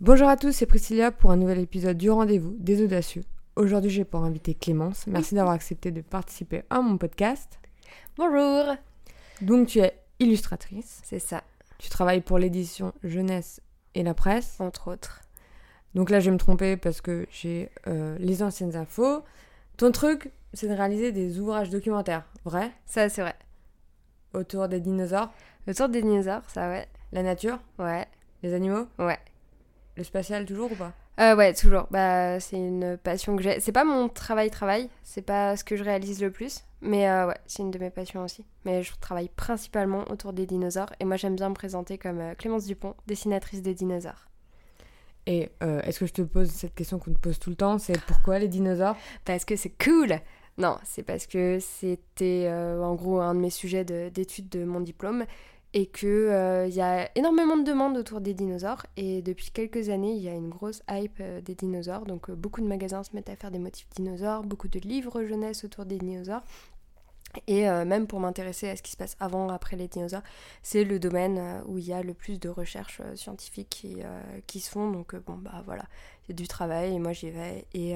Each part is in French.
Bonjour à tous, c'est Priscilla pour un nouvel épisode du rendez-vous des audacieux. Aujourd'hui, j'ai pour inviter Clémence. Merci d'avoir accepté de participer à mon podcast. Bonjour Donc, tu es illustratrice. C'est ça, Tu travailles pour l'édition jeunesse et la presse. entre autres. Donc là, je vais me tromper parce que j'ai euh, les anciennes infos. Ton truc, c'est de réaliser des ouvrages documentaires, vrai? Ça, c'est vrai. Autour des dinosaures, Le tour des dinosaures, ça, ouais. la nature, Ouais, les animaux, ouais. Le spatial toujours ou pas? Euh, ouais, toujours. Bah, c'est une passion que j'ai. C'est pas mon travail-travail, c'est pas ce que je réalise le plus. Mais euh, ouais, c'est une de mes passions aussi. Mais je travaille principalement autour des dinosaures. Et moi, j'aime bien me présenter comme euh, Clémence Dupont, dessinatrice de dinosaures. Et est-ce que je te pose cette question qu'on te pose tout le temps? C'est pourquoi les dinosaures? Parce que c'est cool Non, c'est parce que c'était en gros un de mes sujets de- d'études de, mon diplôme et que euh, y a énormément de demandes autour des dinosaures et depuis quelques années il y a une grosse hype euh, des dinosaures donc euh, beaucoup de magasins se mettent à faire des motifs dinosaures, beaucoup de livres jeunesse autour des dinosaures et euh, même pour m'intéresser à ce qui se passe avant, après les dinosaures, c'est le domaine où il y a le plus de recherches scientifiques qui, qui se font. Donc bon bah voilà, il y a du travail et moi j'y vais. Et,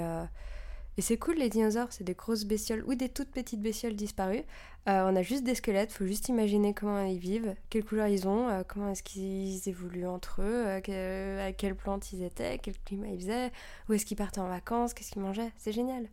et c'est cool les dinosaures, c'est des grosses bestioles ou des toutes petites bestioles disparues. Euh, on a juste des squelettes, faut juste imaginer comment ils vivent, quelle couleur ils ont, euh, comment est-ce qu'ils évoluent entre eux, euh, à quelle plante ils étaient, quel climat ils faisaient, où est-ce qu'ils partaient en vacances, qu'est-ce qu'ils mangeaient. C'est génial.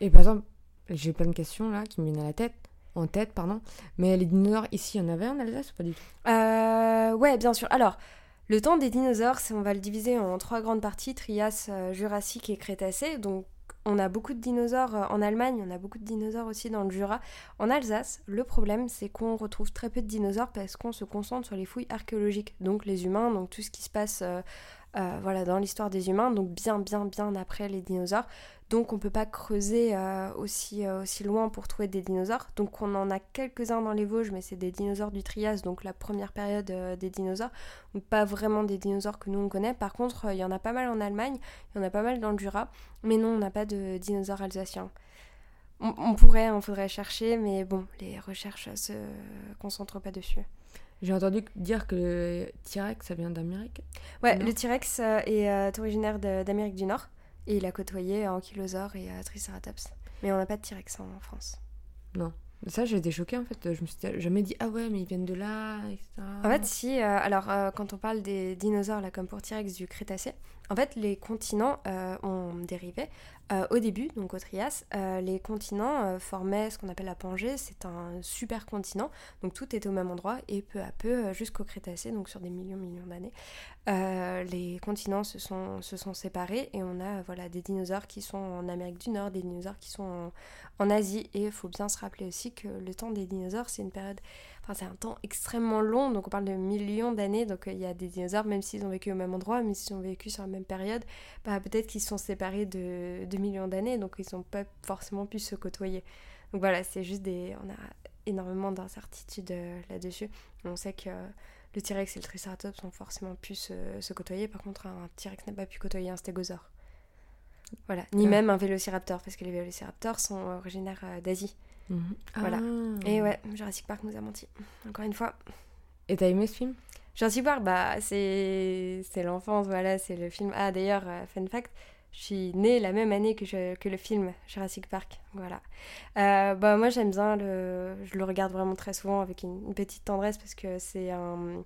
Et par exemple, j'ai plein de questions là qui me viennent à la tête, en tête, pardon. Mais les dinosaures, ici, il y en avait en Alsace ou pas du tout? Ouais, bien sûr. Alors, le temps des dinosaures, on va le diviser en trois grandes parties, Trias, Jurassique et Crétacé. Donc, on a beaucoup de dinosaures euh, en Allemagne, on a beaucoup de dinosaures aussi dans le Jura. En Alsace, le problème, c'est qu'on retrouve très peu de dinosaures parce qu'on se concentre sur les fouilles archéologiques. Donc, les humains, donc tout ce qui se passe euh, voilà, dans l'histoire des humains, donc bien, bien, bien après les dinosaures. Donc, on peut pas creuser euh, aussi, euh, aussi loin pour trouver des dinosaures. Donc, on en a quelques-uns dans les Vosges, mais c'est des dinosaures du Trias, donc la première période des dinosaures. Donc, pas vraiment des dinosaures que nous on connaît. Par contre, il y en a pas mal en Allemagne, il y en a pas mal dans le Jura, mais non, on n'a pas de dinosaures alsaciens. On, on pourrait, on faudrait chercher, mais bon, les recherches se concentrent pas dessus. J'ai entendu dire que le T-Rex, ça vient d'Amérique. Ouais, Non. le T-Rex euh, est euh, originaire de- d'Amérique du Nord et il a côtoyé ankylosaure et euh, triceratops. Mais on n'a pas de T-Rex en France. Ça, j'ai été choquée en fait. Je me suis jamais dit, ah ouais, mais ils viennent de là, etc. En fait, si, euh, alors euh, quand on parle des dinosaures, là, comme pour T-Rex du Crétacé, en fait, les continents euh, ont dérivé. Euh, au début, donc au Trias, euh, les continents formaient ce qu'on appelle la Pangée, c'est un super continent, donc tout était au même endroit, et peu à peu, jusqu'au Crétacé, donc sur des millions, millions d'années, les continents se sont, se sont séparés, et on a voilà, des dinosaures qui sont en Amérique du Nord, des dinosaures qui sont en, en Asie, et il faut bien se rappeler aussi que le temps des dinosaures, c'est une période Enfin, c'est un temps extrêmement long, donc on parle de millions d'années. Donc euh, il y a des dinosaures, même s'ils ont vécu au même endroit, mais s'ils ont vécu sur la même période, bah, peut-être qu'ils se sont séparés de, de millions d'années, donc ils n'ont pas forcément pu se côtoyer. Donc voilà, c'est juste des. On a énormément d'incertitudes euh, là-dessus. On sait que euh, le T-Rex et le Triceratops ont forcément pu se, se côtoyer, par contre, un T-Rex n'a pas pu côtoyer un stégosaure. Voilà, ni même un vélociraptor, parce que les vélociraptors sont originaires d'Asie. Mhm. Voilà. Ah. Et ouais, Jurassic Park nous a menti. Encore une fois. Et t'as aimé ce film? Jurassic Park, bah, c'est c'est l'enfance, voilà, c'est le film. Ah, d'ailleurs, euh, fun fact, je suis née la même année que, je- que le film Jurassic Park, voilà. Euh, bah, moi, j'aime bien, le, je le regarde vraiment très souvent avec une, une petite tendresse parce que c'est un...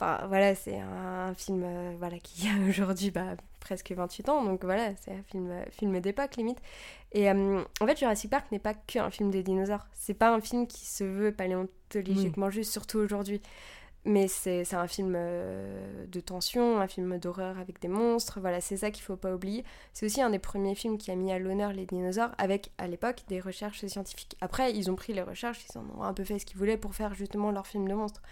Enfin, voilà, c'est un film euh, voilà, qui a aujourd'hui bah, presque 28 ans, donc voilà, c'est un film, euh, film d'époque limite. Et euh, en fait, Jurassic Park n'est pas qu'un film des dinosaures. C'est pas un film qui se veut paléontologiquement juste, surtout aujourd'hui. Mais c'est c'est un film de tension, un film d'horreur avec des monstres, voilà, c'est ça qu'il faut pas oublier. C'est aussi un des premiers films qui a mis à l'honneur les dinosaures avec, à l'époque, des recherches scientifiques. Après, ils ont pris les recherches, ils en ont un peu fait ce qu'ils voulaient pour faire justement leur film de monstres.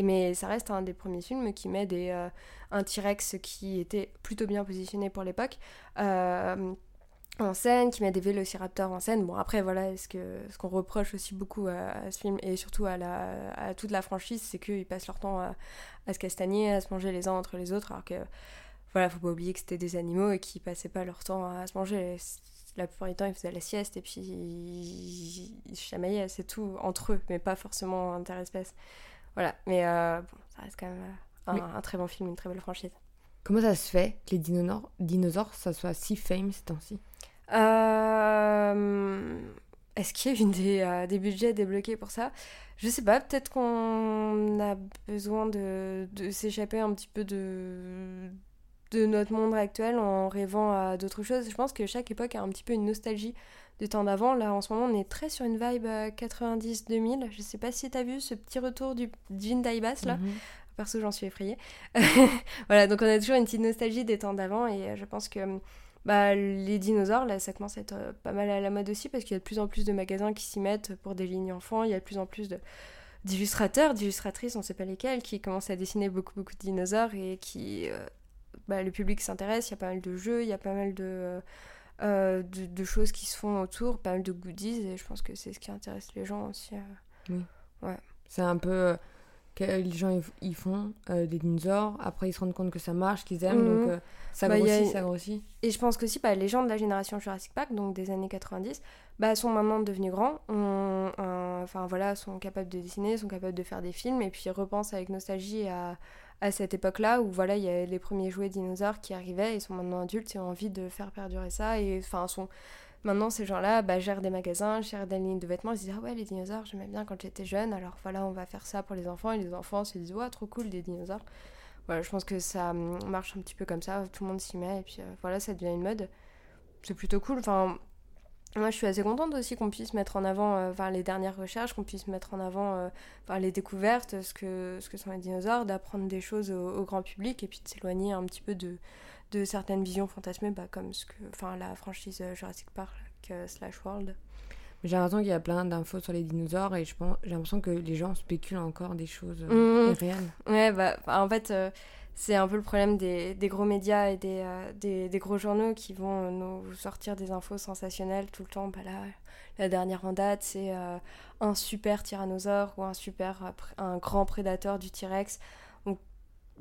Mais ça reste un des premiers films qui met des, euh, un T-Rex qui était plutôt bien positionné pour l'époque. euh, en scène, qui met des vélociraptors en scène. Bon, après, voilà, ce que ce qu'on reproche aussi beaucoup à, ce film et surtout à, la, à toute la franchise, c'est qu'ils passent leur temps à, se castagner, à se manger les uns entre les autres, alors que, voilà, faut pas oublier que c'était des animaux et qu'ils passaient pas leur temps à se manger. La plupart du temps, ils faisaient la sieste et puis ils, ils chamaillaient, c'est tout, entre eux, mais pas forcément interespèces. Voilà, mais euh, bon, ça reste quand même euh, un, Mais- un très bon film, une très belle franchise. Comment ça se fait que les dinosaures, dinosaures ça soit si fame ces temps-ci? Euh, Est-ce qu'il y a eu des, des budgets débloqués pour ça? Je sais pas, peut-être qu'on a besoin de, de s'échapper un petit peu de, de notre monde actuel en rêvant à d'autres choses. Je pense que chaque époque a un petit peu une nostalgie du temps d'avant. Là, en ce moment, on est très sur une vibe 90-2000. Je sais pas si t'as vu ce petit retour du jean Daibas là. Mhm. Perso, j'en suis effrayée. voilà, donc on a toujours une petite nostalgie des temps d'avant et euh, je pense que bah, les dinosaures, là, ça commence à être euh, pas mal à la mode aussi parce qu'il y a de plus en plus de magasins qui s'y mettent pour des lignes enfants. Il y a de plus en plus de d'illustrateurs, d'illustratrices, on sait pas lesquels, qui commencent à dessiner beaucoup beaucoup de dinosaures et qui euh, bah, le public s'intéresse. Il y a pas mal de jeux, il y a pas mal de, de, de, choses qui se font autour, pas mal de goodies et je pense que c'est ce qui intéresse les gens aussi. Oui. Ouais. C'est un peu les gens ils font euh, des dinosaures, après ils se rendent compte que ça marche, qu'ils aiment, donc mhm. euh, ça bah, grossit, ça grossit. Et je pense que aussi bah, les gens de la génération Jurassic Park, donc des années 90, bah, sont maintenant devenus grands, enfin voilà, sont capables de dessiner, sont capables de faire des films, et puis repensent avec nostalgie à, à cette époque-là où voilà, il y a les premiers jouets dinosaures qui arrivaient, ils sont maintenant adultes et ont envie de faire perdurer ça, et enfin sont Maintenant, ces gens-là bah, gèrent des magasins, gèrent des lignes de vêtements. Ils se disent Ah ouais, les dinosaures, j'aimais bien quand j'étais jeune, alors voilà, on va faire ça pour les enfants. Et les enfants se disent Ouais, trop cool, des dinosaures. Voilà, je pense que ça hum, marche un petit peu comme ça, tout le monde s'y met, et puis euh, voilà, ça devient une mode. C'est plutôt cool. Moi, je suis assez contente aussi qu'on puisse mettre en avant euh, les dernières recherches, qu'on puisse mettre en avant euh, les découvertes, ce que, ce que sont les dinosaures, d'apprendre des choses au, grand public et puis de s'éloigner un petit peu de, de certaines visions fantasmées, bah, comme ce que, enfin, la franchise euh, Jurassic Park euh, slash World. J'ai l'impression qu'il y a plein d'infos sur les dinosaures et j'ai l'impression que les gens spéculent encore des choses euh, mmh. réelles. Ouais, bah, en fait, c'est un peu le problème des, gros médias et des, des, gros journaux qui vont nous sortir des infos sensationnelles tout le temps. Bah, là, la dernière en date, c'est un super tyrannosaure ou un super, un grand prédateur du T-Rex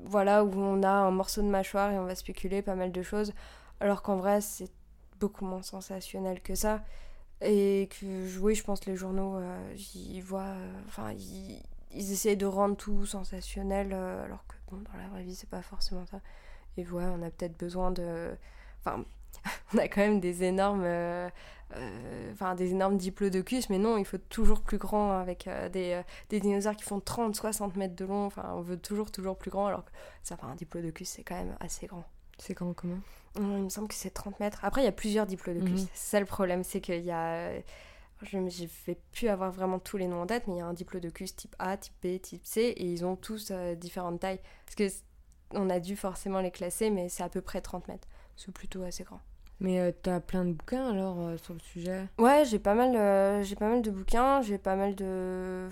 voilà, où on a un morceau de mâchoire et on va spéculer pas mal de choses, alors qu'en vrai, c'est beaucoup moins sensationnel que ça. Et que, oui, je pense les journaux, euh, ils voient. Euh, enfin, ils, essayent de rendre tout sensationnel, euh, alors que, bon, dans la vraie vie, c'est pas forcément ça. Et voilà, on a peut-être besoin de. Enfin, on a quand même des énormes, euh, euh, enfin des énormes diplodocus, mais non, il faut toujours plus grand avec euh, des, des, dinosaures qui font 30, 60 mètres de long. Enfin, on veut toujours, toujours plus grand, alors que ça, enfin, un diplodocus, c'est quand même assez grand. C'est grand comment? Il me semble que c'est 30 mètres. Après, il y a plusieurs diplodocus. Mhm. C'est ça le problème, c'est qu'il y a. Je ne vais plus avoir vraiment tous les noms en tête, mais il y a un diplodocus type A, type B, type C, et ils ont tous différentes tailles. Parce que on a dû forcément les classer, mais c'est à peu près 30 mètres. C'est plutôt assez grand. Mais euh, t'as plein de bouquins alors euh, sur le sujet? Ouais, j'ai pas mal, euh, j'ai pas mal de bouquins, j'ai pas mal de,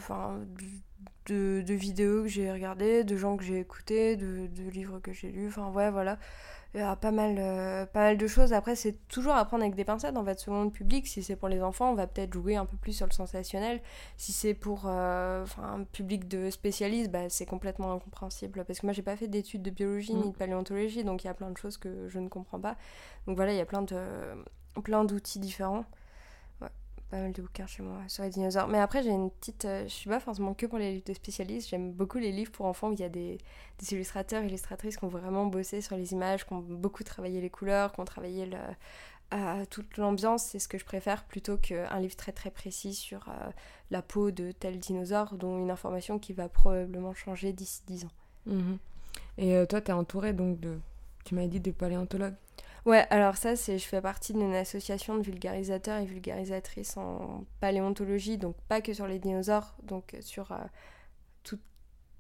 de, vidéos que j'ai regardées, de gens que j'ai écoutés, de, de, livres que j'ai lus. Enfin ouais, voilà il y a pas mal, euh, pas mal de choses. Après, c'est toujours à prendre avec des pincettes, en fait, selon le public. Si c'est pour les enfants, on va peut-être jouer un peu plus sur le sensationnel. Si c'est pour euh, un public de spécialistes, bah, c'est complètement incompréhensible. Parce que moi, j'ai pas fait d'études de biologie ni de mm. paléontologie, donc il y a plein de choses que je ne comprends pas. Donc voilà, il y a plein de plein d'outils différents pas mal de bouquins chez moi sur les dinosaures. Mais après, j'ai une petite. Euh, je suis pas forcément que pour les livres spécialistes. J'aime beaucoup les livres pour enfants où il y a des, des illustrateurs, illustratrices qui ont vraiment bossé sur les images, qui ont beaucoup travaillé les couleurs, qui ont travaillé euh, toute l'ambiance. C'est ce que je préfère plutôt qu'un livre très très précis sur euh, la peau de tel dinosaure, dont une information qui va probablement changer d'ici 10 ans. Mhm. Et toi, tu es entouré donc de. Tu m'as dit de paléontologues? Ouais, alors ça, c'est je fais partie d'une association de vulgarisateurs et vulgarisatrices en paléontologie, donc pas que sur les dinosaures, donc sur euh,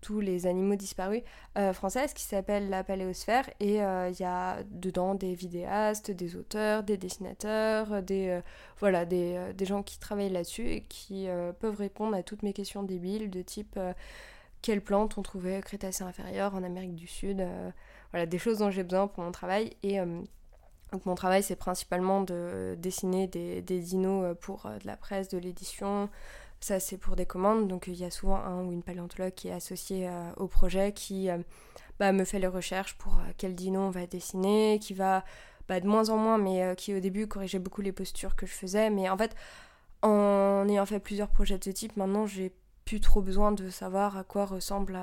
tous les animaux disparus euh, françaises qui s'appelle la Paléosphère. Et euh, il y a dedans des vidéastes, des auteurs, des dessinateurs, des voilà des, des, gens qui travaillent là-dessus et qui peuvent répondre à toutes mes questions débiles de type quelles plantes on trouvait Crétacé inférieur en Amérique du Sud, voilà des choses dont j'ai besoin pour mon travail. Et donc mon travail c'est principalement de dessiner des, dinos euh, pour euh, de la presse, de l'édition. Ça c'est pour des commandes, donc il y a souvent un ou une paléontologue qui est associé euh, au projet qui bah, me fait les recherches pour quel dino on va dessiner, qui va bah, de moins en moins, mais qui au début corrigeait beaucoup les postures que je faisais. Mais en fait, en ayant fait plusieurs projets de ce type, maintenant j'ai plus trop besoin de savoir à quoi ressemble,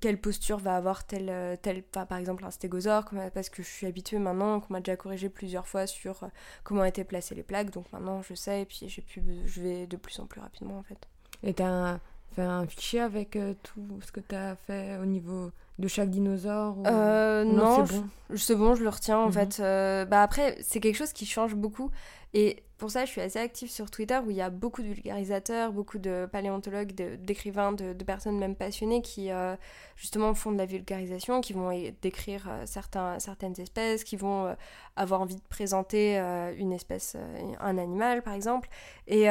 quelle posture va avoir tel, tel par exemple un stégosaure, parce que je suis habituée maintenant, qu'on m'a déjà corrigé plusieurs fois sur comment étaient placées les plaques, donc maintenant je sais, et puis j'ai pu, je vais de plus en plus rapidement en fait. Et t'as fait un fichier avec tout ce que tu as fait au niveau de chaque dinosaure Non, c'est bon. Je, bon, je le retiens en mhm. fait. bah après, c'est quelque chose qui change beaucoup. Et pour ça, je suis assez active sur Twitter où il y a beaucoup de vulgarisateurs, beaucoup de paléontologues, d'écrivains, de, personnes même passionnées qui euh, justement font de la vulgarisation, qui vont décrire euh, certains, certaines espèces, qui vont euh, avoir envie de présenter une espèce, un animal par exemple. Et,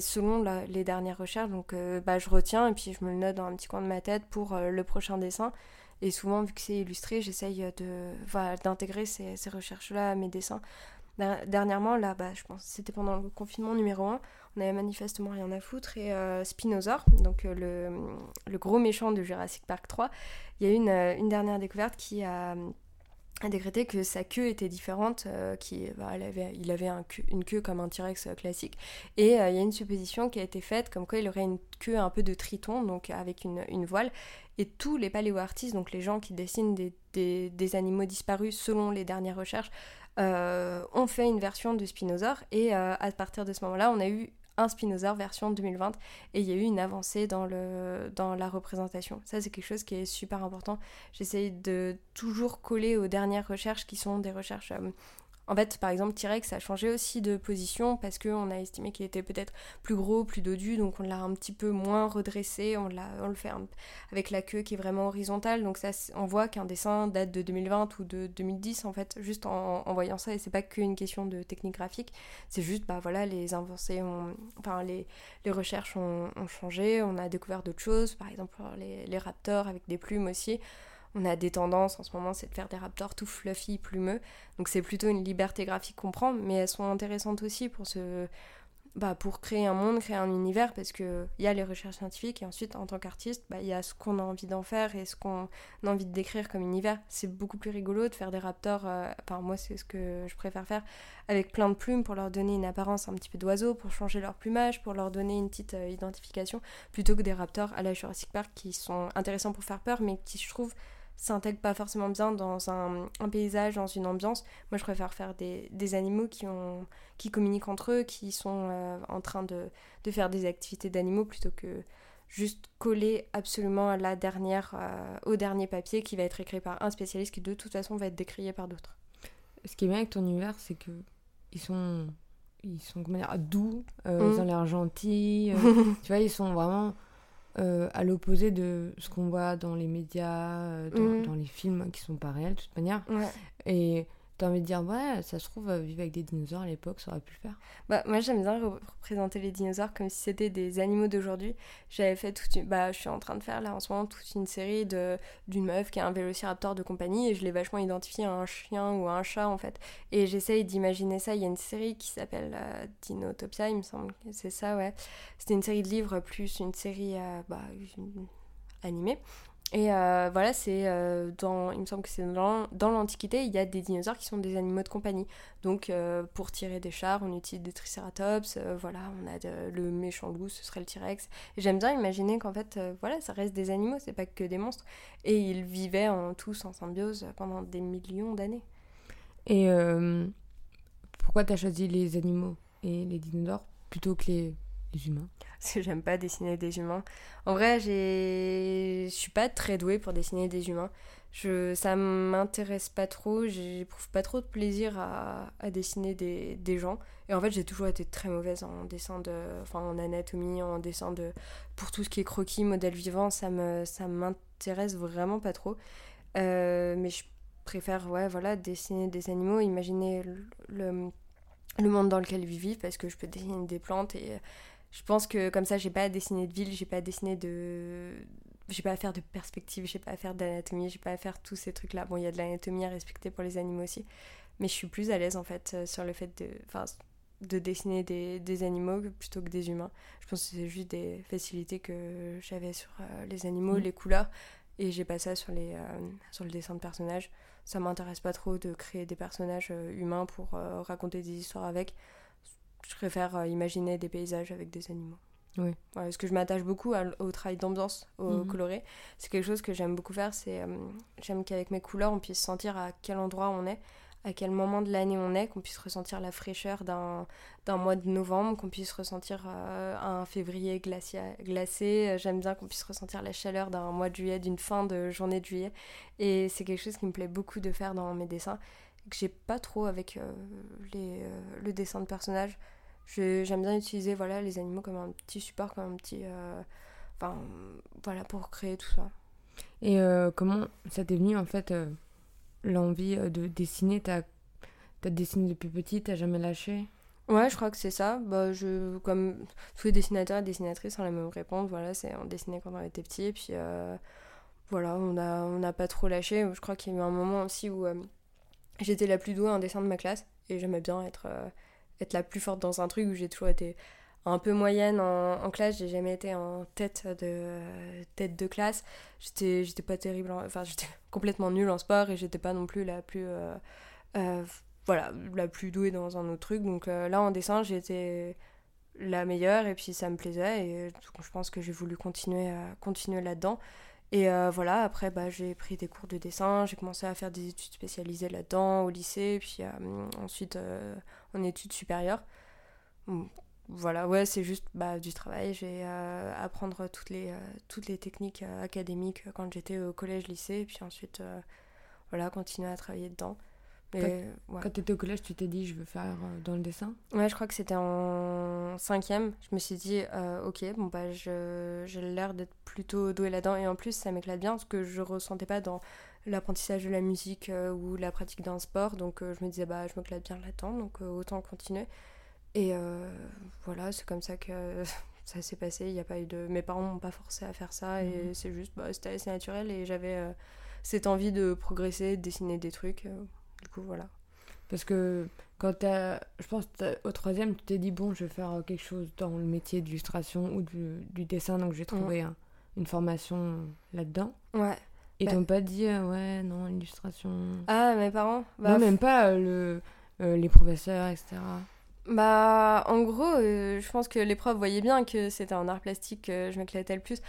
selon les dernières recherches, donc, bah, je retiens et puis je me le note dans un petit coin de ma tête pour le prochain dessin. Et souvent, vu que c'est illustré, j'essaye d'intégrer ces recherches-là à mes dessins. Dernièrement, là, bah, je pense c'était pendant le confinement numéro 1, on avait manifestement rien à foutre. Et euh, Spinosaur, donc euh, le, gros méchant de Jurassic Park 3, il y a eu une, euh, dernière découverte qui a, décrété que sa queue était différente, qui, bah, avait, il avait un une queue comme un T-Rex classique. Et il y a une supposition qui a été faite comme quoi il aurait une queue un peu de triton, donc avec une, voile. Et tous les paléo-artistes, donc les gens qui dessinent des, des, des animaux disparus selon les dernières recherches, euh, on fait une version de Spinosaur et euh, à partir de ce moment-là, on a eu un Spinosaur version 2020 et il y a eu une avancée dans, le, dans la représentation. Ça, c'est quelque chose qui est super important. J'essaye de toujours coller aux dernières recherches qui sont des recherches euh, en fait, par exemple, T-Rex a changé aussi de position parce qu'on a estimé qu'il était peut-être plus gros, plus dodu, donc on l'a un petit peu moins redressé, on, on le fait avec la queue qui est vraiment horizontale, donc ça, on voit qu'un dessin date de 2020 ou de 2010 en fait, juste en, voyant ça, et c'est pas qu'une question de technique graphique, c'est juste, bah voilà, les avancées, enfin les, les recherches ont, changé, on a découvert d'autres choses, par exemple les raptors avec des plumes aussi, on a des tendances en ce moment, c'est de faire des raptors tout fluffy, plumeux. Donc c'est plutôt une liberté graphique qu'on prend, mais elles sont intéressantes aussi pour se, bah, pour créer un monde, créer un univers, parce qu'il y a les recherches scientifiques, et ensuite, en tant qu'artiste, bah, il y a ce qu'on a envie d'en faire et ce qu'on a envie de décrire comme univers. C'est beaucoup plus rigolo de faire des raptors, euh, moi c'est ce que je préfère faire, avec plein de plumes pour leur donner une apparence un petit peu d'oiseau, pour changer leur plumage, pour leur donner une petite euh, identification, plutôt que des raptors à la Jurassic Park qui sont intéressants pour faire peur, mais qui je trouve s'intègre pas forcément bien dans un, paysage, dans une ambiance. Moi, je préfère faire des, des, animaux qui, ont, qui communiquent entre eux, qui sont euh, en train de, de, faire des activités d'animaux plutôt que juste coller absolument à la dernière, euh, au dernier papier qui va être écrit par un spécialiste qui de toute façon va être décrié par d'autres. Ce qui est bien avec ton univers, c'est que ils sont, ils sont comment dire, doux, euh, ils mm. ont l'air gentils, tu vois, ils sont vraiment euh, à l'opposé de ce qu'on voit dans les médias, euh, mhm. dans, les films qui sont pas réels de toute manière. Et T'as envie de dire, ouais, ça se trouve, euh, vivre avec des dinosaures à l'époque, ça aurait pu le faire. Bah, moi, j'aime bien représenter les dinosaures comme si c'était des animaux d'aujourd'hui. J'avais fait toute une. Bah, je suis en train de faire là en ce moment toute une série de d'une meuf qui a un vélociraptor de compagnie et je l'ai vachement identifié à un chien ou à un chat en fait. Et j'essaye d'imaginer ça. Il y a une série qui s'appelle euh, Dinotopia, il me semble c'est ça, ouais. C'était une série de livres plus une série euh, bah, animée. Et euh, voilà, c'est euh, dans, il me semble que dans, l'Antiquité, il y a des dinosaures qui sont des animaux de compagnie. Donc euh, pour tirer des chars, on utilise des triceratops, voilà, on a le méchant loup, ce serait le T-Rex. J'aime bien imaginer qu'en fait, voilà, ça reste des animaux, c'est pas que des monstres. Et ils vivaient en, tous en symbiose pendant des millions d'années. Et pourquoi tu as choisi les animaux et les dinosaures plutôt que les humains Parce que j'aime pas dessiner des humains. En vrai, je suis pas très douée pour dessiner des humains. Je... Ça m'intéresse pas trop, j'éprouve pas trop de plaisir à, dessiner des... des, gens. Et en fait, j'ai toujours été très mauvaise en dessin de. Enfin, en anatomie, en dessin de. Pour tout ce qui est croquis, modèle vivant, ça me ça m'intéresse vraiment pas trop. Euh, mais je préfère, ouais, voilà, dessiner des animaux, imaginer le, le monde dans lequel ils vivent parce que je peux dessiner des plantes et je pense que comme ça, j'ai pas à dessiner de ville, j'ai pas à dessiner de. J'ai pas à faire de perspective, j'ai pas à faire d'anatomie, j'ai pas à faire tous ces trucs-là. Bon, il y a de l'anatomie à respecter pour les animaux aussi. Mais je suis plus à l'aise en fait euh, sur le fait de, enfin, de dessiner des, des, animaux plutôt que des humains. Je pense que c'est juste des facilités que j'avais sur euh, les animaux, mm. les couleurs. Et j'ai pas ça sur, les, euh, sur le dessin de personnages. Ça m'intéresse pas trop de créer des personnages humains pour raconter des histoires avec je préfère euh, imaginer des paysages avec des animaux. Oui. parce que je m'attache beaucoup au travail d'ambiance, au Mhm. coloré. C'est quelque chose que j'aime beaucoup faire. C'est euh, j'aime qu'avec mes couleurs, on puisse sentir à quel endroit on est, à quel moment de l'année on est, qu'on puisse ressentir la fraîcheur d'un d'un mois de novembre, qu'on puisse ressentir euh, un février glacia- glacé. J'aime bien qu'on puisse ressentir la chaleur d'un mois de juillet, d'une fin de journée de juillet. Et c'est quelque chose qui me plaît beaucoup de faire dans mes dessins, que j'ai pas trop avec euh, les, le dessin de personnages. J'aime bien utiliser voilà, les animaux comme un petit support, comme un petit. euh, Enfin, voilà, pour créer tout ça. Et euh, comment ça t'est venu en fait euh, l'envie de dessiner? T'as as dessiné depuis petit, t'as jamais lâché? Ouais, je crois que c'est ça. Bah, je, comme tous les dessinateurs et dessinatrices, on a la même réponse. Voilà, c'est on dessinait quand on était petit. Et puis voilà, on a on n'a pas trop lâché. Je crois qu'il y a eu un moment aussi où j'étais la plus douée en dessin de ma classe. Et j'aimais bien être, être la plus forte dans un truc où j'ai toujours été un peu moyenne en, classe. J'ai jamais été en tête de, tête de classe. J'étais pas terrible. en- Enfin, j'étais complètement nulle en sport et j'étais pas non plus la plus. euh, euh, voilà, la plus douée dans un autre truc. Donc euh, là, en dessin, j'étais la meilleure et puis ça me plaisait. Et je pense que j'ai voulu continuer, continuer là-dedans. Et euh, voilà, après, bah, j'ai pris des cours de dessin, j'ai commencé à faire des études spécialisées là-dedans au lycée, puis euh, ensuite euh, en études supérieures. Voilà, ouais, c'est juste bah, du travail. J'ai apprendre toutes les, toutes les techniques académiques quand j'étais au collège-lycée, puis ensuite, voilà, continuer à travailler dedans. Ouais. Quand t'étais au collège, tu t'es dit je veux faire euh, dans le dessin? Ouais, je crois que c'était en cinquième. Je me suis dit, euh, ok, bon bah j'ai l'air d'être plutôt douée là-dedans. Et en plus, ça m'éclate bien, ce que je ressentais pas dans l'apprentissage de la musique euh, ou la pratique d'un sport. Donc euh, je me disais, bah je m'éclate bien là-dedans, donc autant continuer. Et voilà, c'est comme ça que ça s'est passé. Il y a pas eu de... Mes parents m'ont pas forcé à faire ça. Et Mhm. c'est juste, bah, c'était assez naturel. Et j'avais cette envie de progresser, de dessiner des trucs. Du coup, voilà. Parce que quand t'as, je pense au troisième, tu t'es dit bon, je vais faire euh, quelque chose dans le métier d'illustration ou du, du dessin, donc j'ai trouvé un- une formation là-dedans. Ouais. Et Bah- t'ont pas dit euh, ouais, non, illustration. Ah, mes parents bah, non, même pas euh, le, euh, les professeurs, etc. Bah, en gros, je pense que les profs voyaient bien que c'était en art plastique que je m'éclatais le plus.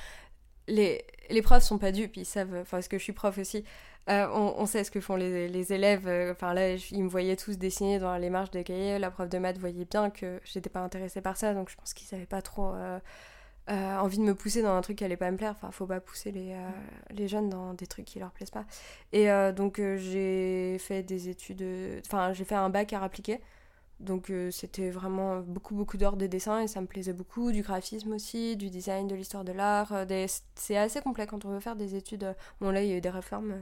Les, les profs sont pas dupes, ils savent, enfin, parce que je suis prof aussi, euh, on, sait ce que font les, élèves. euh, Enfin, là, ils me voyaient tous dessiner dans les marges des cahiers. La prof de maths voyait bien que j'étais pas intéressée par ça, donc je pense qu'ils avaient pas trop euh, envie de me pousser dans un truc qui allait pas me plaire. Enfin, faut pas pousser les, les jeunes dans des trucs qui leur plaisent pas. Et donc, j'ai fait des études, enfin, j'ai fait un bac à appliqué. Donc c'était vraiment beaucoup beaucoup d'heures de dessin et ça me plaisait beaucoup, du graphisme aussi, du design, de l'histoire de l'art. C'est assez complet quand on veut faire des études. Bon là il y a eu des réformes,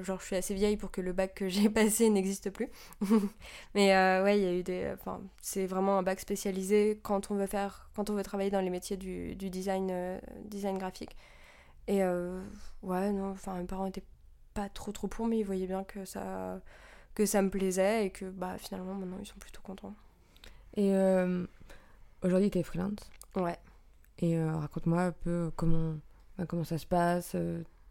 genre je suis assez vieille pour que le bac que j'ai passé n'existe plus. Mais euh, ouais il y a eu des... Enfin c'est vraiment un bac spécialisé quand on veut faire, quand on veut travailler dans les métiers du, du design, euh, design graphique. Et euh, ouais non, enfin mes parents étaient pas trop trop pour mais ils voyaient bien que ça que ça me plaisait et que bah finalement maintenant ils sont plutôt contents. Et aujourd'hui, t'es freelance? Ouais. Et raconte-moi un peu comment, bah, comment ça se passe.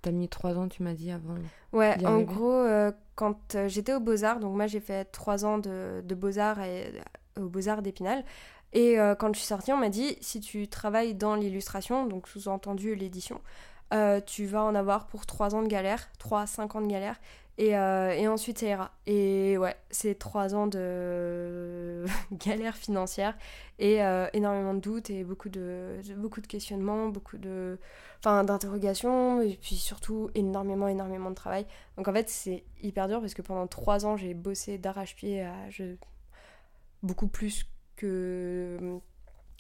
Euh, T'as mis trois ans, tu m'as dit avant. Ouais, en arriver. gros, euh, quand euh, j'étais aux Beaux-Arts, donc moi j'ai fait trois ans de, de Beaux-Arts et- aux Beaux-Arts d'Épinal. Et euh, quand je suis sortie, on m'a dit si tu travailles dans l'illustration, donc sous-entendu l'édition, euh, tu vas en avoir pour trois ans de galère, trois, cinq ans de galère. Et, euh, et ensuite ça ira. Et ouais, c'est trois ans de galère financière et euh, énormément de doutes et beaucoup de, beaucoup de questionnements, beaucoup de, enfin, d'interrogations et puis surtout énormément, énormément de travail. Donc en fait, c'est hyper dur parce que pendant trois ans, j'ai bossé d'arrache-pied à beaucoup plus que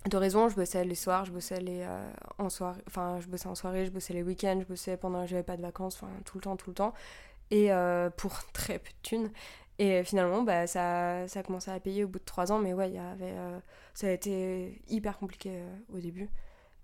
de raison. Je bossais les soirs, je bossais les euh, en soirée, enfin, je bossais en soirée, je bossais les week-ends, je bossais pendant que j'avais pas de vacances, enfin, tout le temps, tout le temps. Et euh, pour très peu de thunes. Et finalement, bah, ça, ça a commencé à payer au bout de trois ans, mais ouais, y avait, euh, ça a été hyper compliqué euh, au début.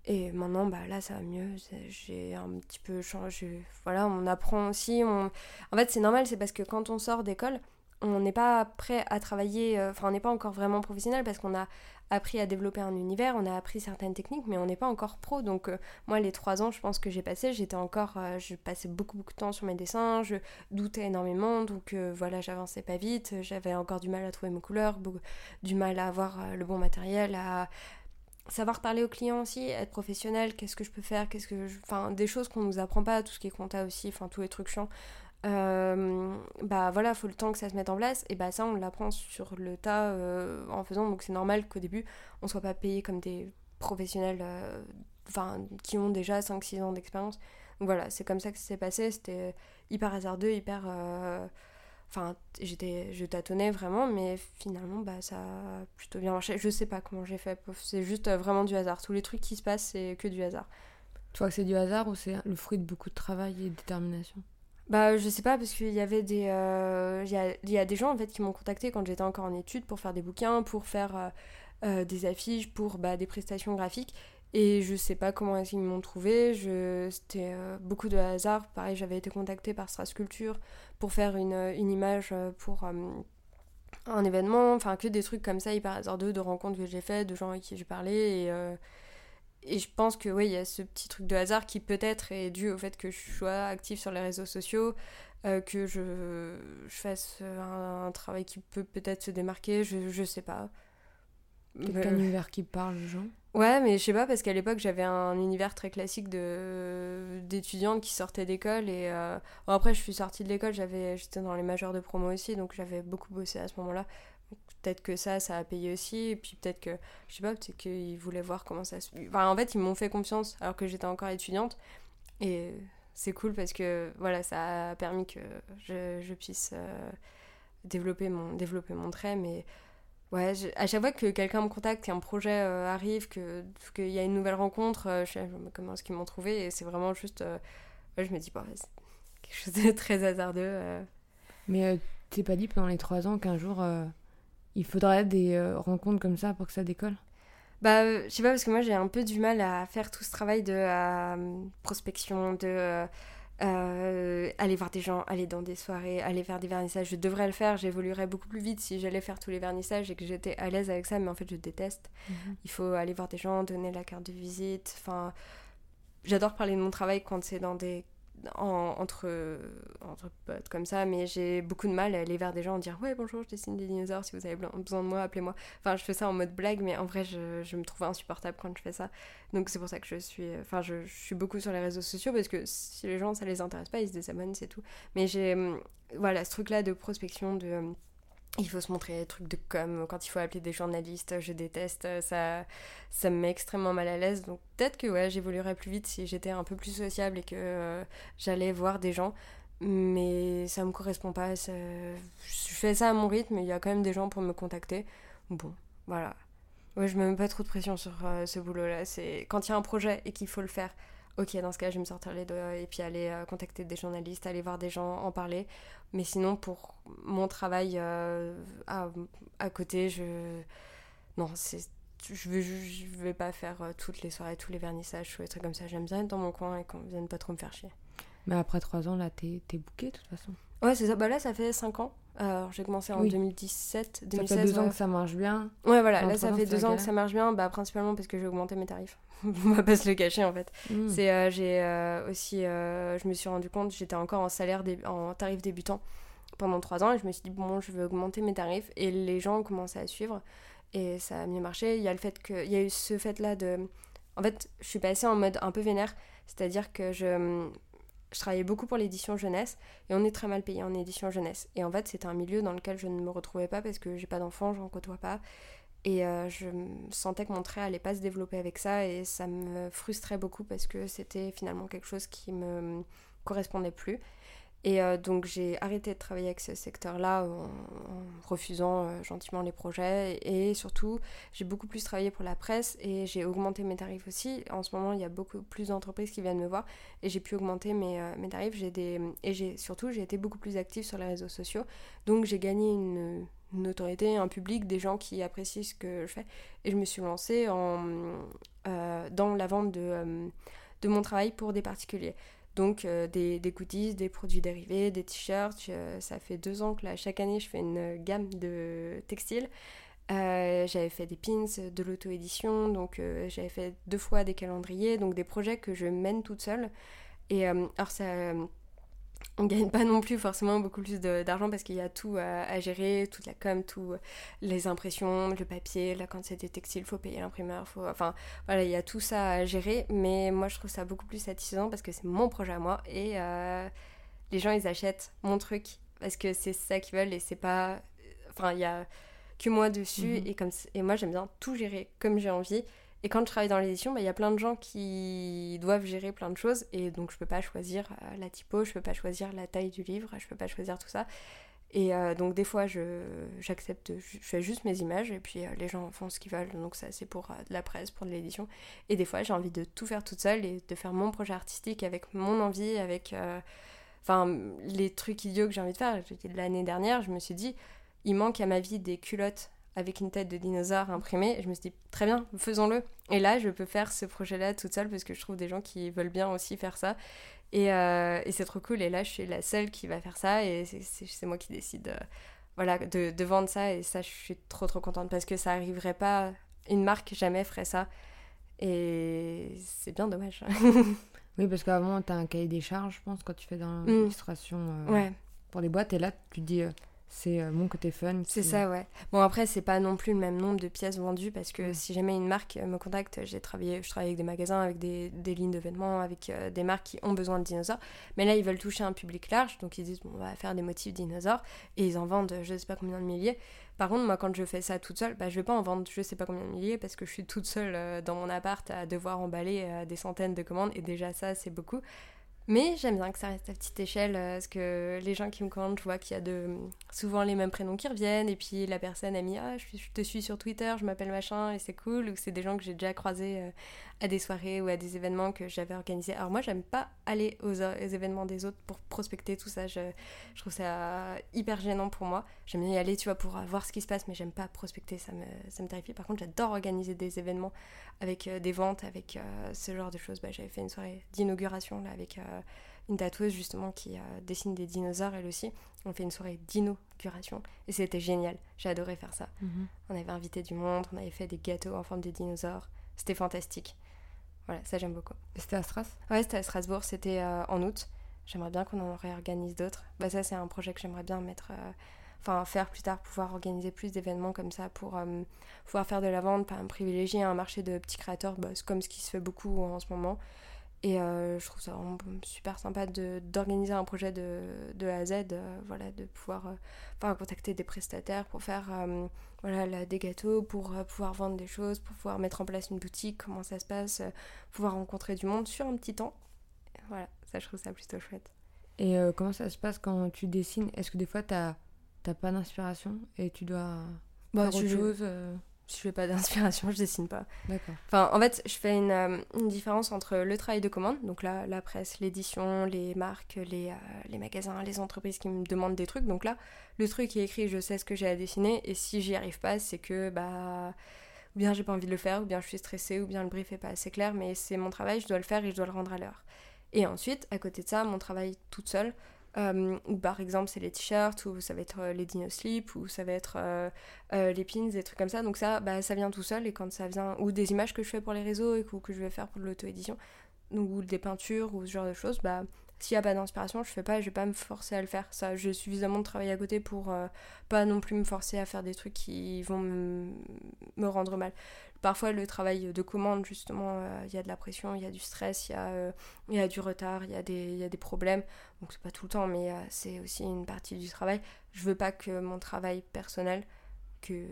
Et maintenant, bah, là, ça va mieux. J'ai un petit peu changé. Voilà, on apprend aussi. On... En fait, c'est normal, c'est parce que quand on sort d'école, on n'est pas prêt à travailler. euh, Enfin, on n'est pas encore vraiment professionnel parce qu'on a appris à développer un univers, on a appris certaines techniques, mais on n'est pas encore pro. Donc, euh, moi, les trois ans, je pense que j'ai passé, j'étais encore. euh, je passais beaucoup, beaucoup de temps sur mes dessins, je doutais énormément. Donc, voilà, j'avançais pas vite. J'avais encore du mal à trouver mes couleurs, du mal à avoir le bon matériel, à savoir parler aux clients aussi, être professionnel, qu'est-ce que je peux faire, qu'est-ce que enfin des choses qu'on nous apprend pas, tout ce qui est compta aussi, enfin tous les trucs chiants. Euh, bah voilà, faut le temps que ça se mette en place et bah ça on l'apprend sur le tas euh, en faisant donc c'est normal qu'au début on soit pas payé comme des professionnels euh, qui ont déjà 5 6 ans d'expérience. Voilà, c'est comme ça que ça s'est passé, c'était hyper hasardeux, hyper Enfin, j'étais, je tâtonnais vraiment, mais finalement, bah, ça a plutôt bien marché. Je sais pas comment j'ai fait, c'est juste euh, vraiment du hasard. Tous les trucs qui se passent, c'est que du hasard. Tu vois que c'est du hasard ou c'est le fruit de beaucoup de travail et de détermination? Bah, je sais pas, parce qu'il y avait des. Euh, il y, a, y, a, des gens en fait qui m'ont contacté quand j'étais encore en études pour faire des bouquins, pour faire euh, des affiches, pour bah, des prestations graphiques. Et je sais pas comment ils m'ont trouvé. Je... C'était beaucoup de hasard. Pareil, j'avais été contactée par Strasculture pour faire une, une image euh, pour euh, un événement, enfin que des trucs comme ça hyper hasardeux, de rencontres que j'ai fait, de gens avec qui j'ai parlé et, euh, et je pense que oui, il y a ce petit truc de hasard qui peut-être est dû au fait que je sois active sur les réseaux sociaux, que je, je fasse un, travail qui peut peut-être se démarquer, je, je sais pas. Quelqu'un univers qui parle aux gens? Ouais, mais je sais pas, parce qu'à l'époque, j'avais un univers très classique de d'étudiantes qui sortaient d'école. Et euh, après, je suis sortie de l'école, j'étais dans les majeurs de promo aussi, donc j'avais beaucoup bossé à ce moment-là. Peut-être que ça, ça a payé aussi. Et puis peut-être que, je sais pas, peut-être qu'ils voulaient voir comment ça se. En fait, ils m'ont fait confiance alors que j'étais encore étudiante. Et c'est cool parce que, voilà, ça a permis que je, puisse euh, développer, mon, développer mon trait. Mais Ouais, à chaque fois que quelqu'un me contacte, qu'un projet euh, arrive, qu'il y a une nouvelle rencontre, euh, je sais comment est-ce qu'ils m'ont trouvé et c'est vraiment juste. Euh, je me dis, bah, c'est quelque chose de très hasardeux. Mais t'es pas dit pendant les trois ans qu'un jour il faudrait des rencontres comme ça pour que ça décolle Bah, je sais pas, parce que moi j'ai un peu du mal à faire tout ce travail de prospection, de euh, aller voir des gens, aller dans des soirées, aller faire des vernissages. Je devrais le faire, j'évoluerais beaucoup plus vite si j'allais faire tous les vernissages et que j'étais à l'aise avec ça, mais en fait je déteste. Mhm. Il faut aller voir des gens, donner la carte de visite. Enfin, j'adore parler de mon travail quand c'est dans des entre, entre potes comme ça, mais j'ai beaucoup de mal à aller vers des gens et dire Ouais, bonjour, je dessine des dinosaures, si vous avez besoin de moi, appelez-moi. Enfin, je fais ça en mode blague, mais en vrai, je, je me trouve insupportable quand je fais ça. Donc, c'est pour ça que je suis. Enfin, je, je, suis beaucoup sur les réseaux sociaux parce que si les gens ça les intéresse pas, ils se désabonnent, c'est tout. Mais j'ai. Voilà, ce truc-là de prospection, de il faut se montrer des trucs de com. Quand il faut appeler des journalistes je déteste ça ça me met extrêmement mal à l'aise. Donc peut-être que ouais j'évoluerais plus vite si j'étais un peu plus sociable et que euh, j'allais voir des gens. Mais ça me correspond pas. Je fais ça à mon rythme il y a quand même des gens pour me contacter. Bon voilà. Ouais je me mets pas trop de pression sur euh, ce boulot là c'est quand il y a un projet et qu'il faut le faire ok, dans ce cas, je vais me sortir les doigts et puis aller euh, contacter des journalistes, aller voir des gens, en parler. Mais sinon, pour mon travail euh, à, à, côté, je. Non, c'est. Je vais, je vais pas faire euh, toutes les soirées, tous les vernissages, tous les trucs comme ça. J'aime bien être dans mon coin et qu'on vienne pas trop me faire chier. Mais après trois ans, là, t'es bouqué de toute façon. Ouais, c'est ça. Bah là, ça fait 5 ans. Alors, j'ai commencé en 2017, 2016. Ça fait deux ans que ça marche bien. Ouais, voilà. Là, ça fait deux ans que ça marche bien. Bah, principalement parce que j'ai augmenté mes tarifs. On va pas se le cacher, en fait. Hmm. C'est, euh, j'ai euh, aussi, euh, je me suis rendu compte, j'étais encore en salaire, en tarif débutant pendant trois ans et je me suis dit, bon, je vais augmenter mes tarifs. Et les gens ont commencé à suivre et ça a mieux marché. Il y a le fait que, il y a eu ce fait-là de. En fait, je suis passée en mode un peu vénère. C'est-à-dire que je je travaillais beaucoup pour l'édition jeunesse et on est très mal payé en édition jeunesse. Et en fait, c'était un milieu dans lequel je ne me retrouvais pas parce que j'ai pas d'enfants, j'en côtoie pas. Et euh, je sentais que mon trait allait pas se développer avec ça et ça me frustrait beaucoup parce que c'était finalement quelque chose qui me correspondait plus. Et euh, donc j'ai arrêté de travailler avec ce secteur-là en, refusant euh, gentiment les projets. Et, surtout, j'ai beaucoup plus travaillé pour la presse et j'ai augmenté mes tarifs aussi. En ce moment, il y a beaucoup plus d'entreprises qui viennent me voir et j'ai pu augmenter mes, euh, mes tarifs. Des... Et surtout, j'ai été beaucoup plus active sur les réseaux sociaux. Donc j'ai gagné une, une, autorité, un public, des gens qui apprécient ce que je fais. Et je me suis lancée en, dans la vente de, de mon travail pour des particuliers. Donc euh, des, des, goodies, des produits dérivés, des t-shirts. ça fait deux ans que là, chaque année, je fais une gamme de textiles. Euh, j'avais fait des pins, de l'auto-édition, donc euh, j'avais fait deux fois des calendriers, donc des projets que je mène toute seule. Et alors ça, on gagne pas non plus forcément beaucoup plus d'argent parce qu'il y a tout à, gérer, toute la com, tout les impressions, le papier, là quand c'est des textiles, faut payer l'imprimeur, faut enfin voilà, il y a tout ça à gérer, mais moi je trouve ça beaucoup plus satisfaisant parce que c'est mon projet à moi et les gens ils achètent mon truc parce que c'est ça qu'ils veulent et c'est pas enfin il y a que moi dessus mhm. et comme et moi j'aime bien tout gérer comme j'ai envie et quand je travaille dans l'édition, bah, il y a plein de gens qui doivent gérer plein de choses et donc je peux pas choisir euh, la typo, je peux pas choisir la taille du livre, je peux pas choisir tout ça. Et euh, donc des fois j'accepte, je, fais juste mes images et puis euh, les gens font ce qu'ils veulent. Donc ça c'est pour de la presse, pour de l'édition. Et des fois j'ai envie de tout faire toute seule et de faire mon projet artistique avec mon envie, avec enfin les trucs idiots que j'ai envie de faire. L'année dernière je me suis dit il manque à ma vie des culottes avec une tête de dinosaure imprimée. Et je me suis dit, très bien, faisons-le. Et là, je peux faire ce projet-là toute seule parce que je trouve des gens qui veulent bien aussi faire ça. Et, euh, et c'est trop cool. Et là, je suis la seule qui va faire ça. Et c'est moi qui décide euh, voilà, de, de, vendre ça. Et ça, je suis trop, trop contente parce que ça arriverait pas. Une marque jamais ferait ça. Et c'est bien dommage. oui, parce qu'avant, tu as un cahier des charges, je pense, quand tu fais dans mm. l'illustration euh, pour les boîtes. Et là, tu te dis c'est euh, mon côté fun. C'est ça, ouais. Bon, après, c'est pas non plus le même nombre de pièces vendues parce que si jamais une marque me contacte, j'ai travaillé, je travaille avec des magasins, avec des, des lignes de vêtements, avec euh, des marques qui ont besoin de dinosaures. Mais là, ils veulent toucher un public large, donc ils disent, bon, on va faire des motifs dinosaures et ils en vendent je sais pas combien de milliers. Par contre, moi, quand je fais ça toute seule, bah, je vais pas en vendre je sais pas combien de milliers parce que je suis toute seule euh, dans mon appart à devoir emballer des centaines de commandes et déjà ça, c'est beaucoup. Mais j'aime bien que ça reste à petite échelle, euh, parce que les gens qui me commandent, je vois qu'il y a de, souvent les mêmes prénoms qui reviennent, et puis la personne a mis Ah, je, te suis sur Twitter, je m'appelle machin, et c'est cool, ou c'est des gens que j'ai déjà croisés euh, à des soirées ou à des événements que j'avais organisés. Alors moi, j'aime pas aller aux, événements des autres pour prospecter tout ça, je, je trouve ça hyper gênant pour moi. J'aime bien y aller, tu vois, pour voir ce qui se passe, mais j'aime pas prospecter, ça me, ça me terrifie. Par contre, j'adore organiser des événements avec euh, des ventes, avec euh, ce genre de choses. Bah, J'avais fait une soirée d'inauguration là avec euh, une tatoueuse justement qui dessine des dinosaures elle aussi. On fait une soirée d'inauguration et c'était génial. J'ai adoré faire ça. Mhm. On avait invité du monde, on avait fait des gâteaux en forme de dinosaures. C'était fantastique. Voilà, ça j'aime beaucoup. C'était à Strasbourg? Ouais, c'était à Strasbourg, c'était en août. J'aimerais bien qu'on en réorganise d'autres. Bah, ça, c'est un projet que j'aimerais bien mettre enfin faire plus tard, pouvoir organiser plus d'événements comme ça pour euh, pouvoir faire de la vente, pas privilégier un marché de petits créateurs, bah, comme ce qui se fait beaucoup en ce moment. Et euh, je trouve ça vraiment super sympa d'organiser un projet de, de, A à Z, euh, voilà, de pouvoir enfin, contacter des prestataires pour faire voilà, des gâteaux, pour pouvoir vendre des choses, pour pouvoir mettre en place une boutique, comment ça se passe, pouvoir rencontrer du monde sur un petit temps. Voilà, ça je trouve ça plutôt chouette. Et comment ça se passe quand tu dessines? Est-ce que des fois t'as pas d'inspiration et tu dois bah, faire autre chose euh? Si je fais pas d'inspiration, je dessine pas. D'accord. Enfin, en fait, je fais une, euh, une, différence entre le travail de commande, donc là, la presse, l'édition, les marques, les, euh, les magasins, les entreprises qui me demandent des trucs. Donc là, le truc est écrit, je sais ce que j'ai à dessiner, et si j'y arrive pas, c'est que bah ou bien j'ai pas envie de le faire, ou bien je suis stressée, ou bien le brief est pas assez clair, mais c'est mon travail, je dois le faire et je dois le rendre à l'heure. Et ensuite, à côté de ça, mon travail toute seule, euh, ou par exemple c'est les t-shirts, ou ça va être euh, les dino slip, ou ça va être euh, les pins, des trucs comme ça. Donc ça, bah, ça vient tout seul et quand ça vient, ou des images que je fais pour les réseaux et que, que je vais faire pour l'auto-édition, ou des peintures ou ce genre de choses, bah s'il n'y a pas d'inspiration, je fais pas, je vais pas me forcer à le faire. Ça, j'ai suffisamment de travail à côté pour pas non plus me forcer à faire des trucs qui vont me rendre mal. Parfois, le travail de commande, justement, euh, il y a de la pression, il y a du stress, il y, a, euh, y a du retard, il y, a des, y a des problèmes. Donc, c'est pas tout le temps, mais euh, c'est aussi une partie du travail. Je veux pas que mon travail personnel que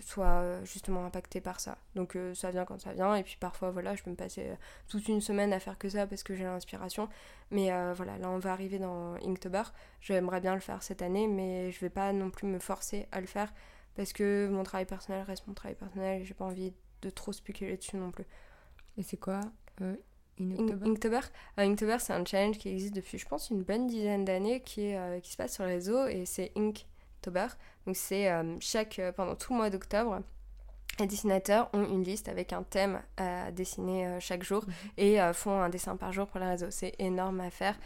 soit justement impacté par ça. Donc ça vient quand ça vient et puis parfois voilà, je peux me passer toute une semaine à faire que ça parce que j'ai l'inspiration. Mais voilà, là on va arriver dans Inktober. J'aimerais bien le faire cette année mais je vais pas non plus me forcer à le faire parce que mon travail personnel reste mon travail personnel et j'ai pas envie de trop spéculer dessus non plus. Et c'est quoi euh, Inktober? Inktober, c'est un challenge qui existe depuis, je pense, une bonne dizaine d'années qui, euh, qui se passe sur le réseau et c'est Donc c'est euh, chaque pendant tout le mois d'octobre, les dessinateurs ont une liste avec un thème à dessiner chaque jour mhm. et font un dessin par jour pour le réseau. C'est énorme à faire.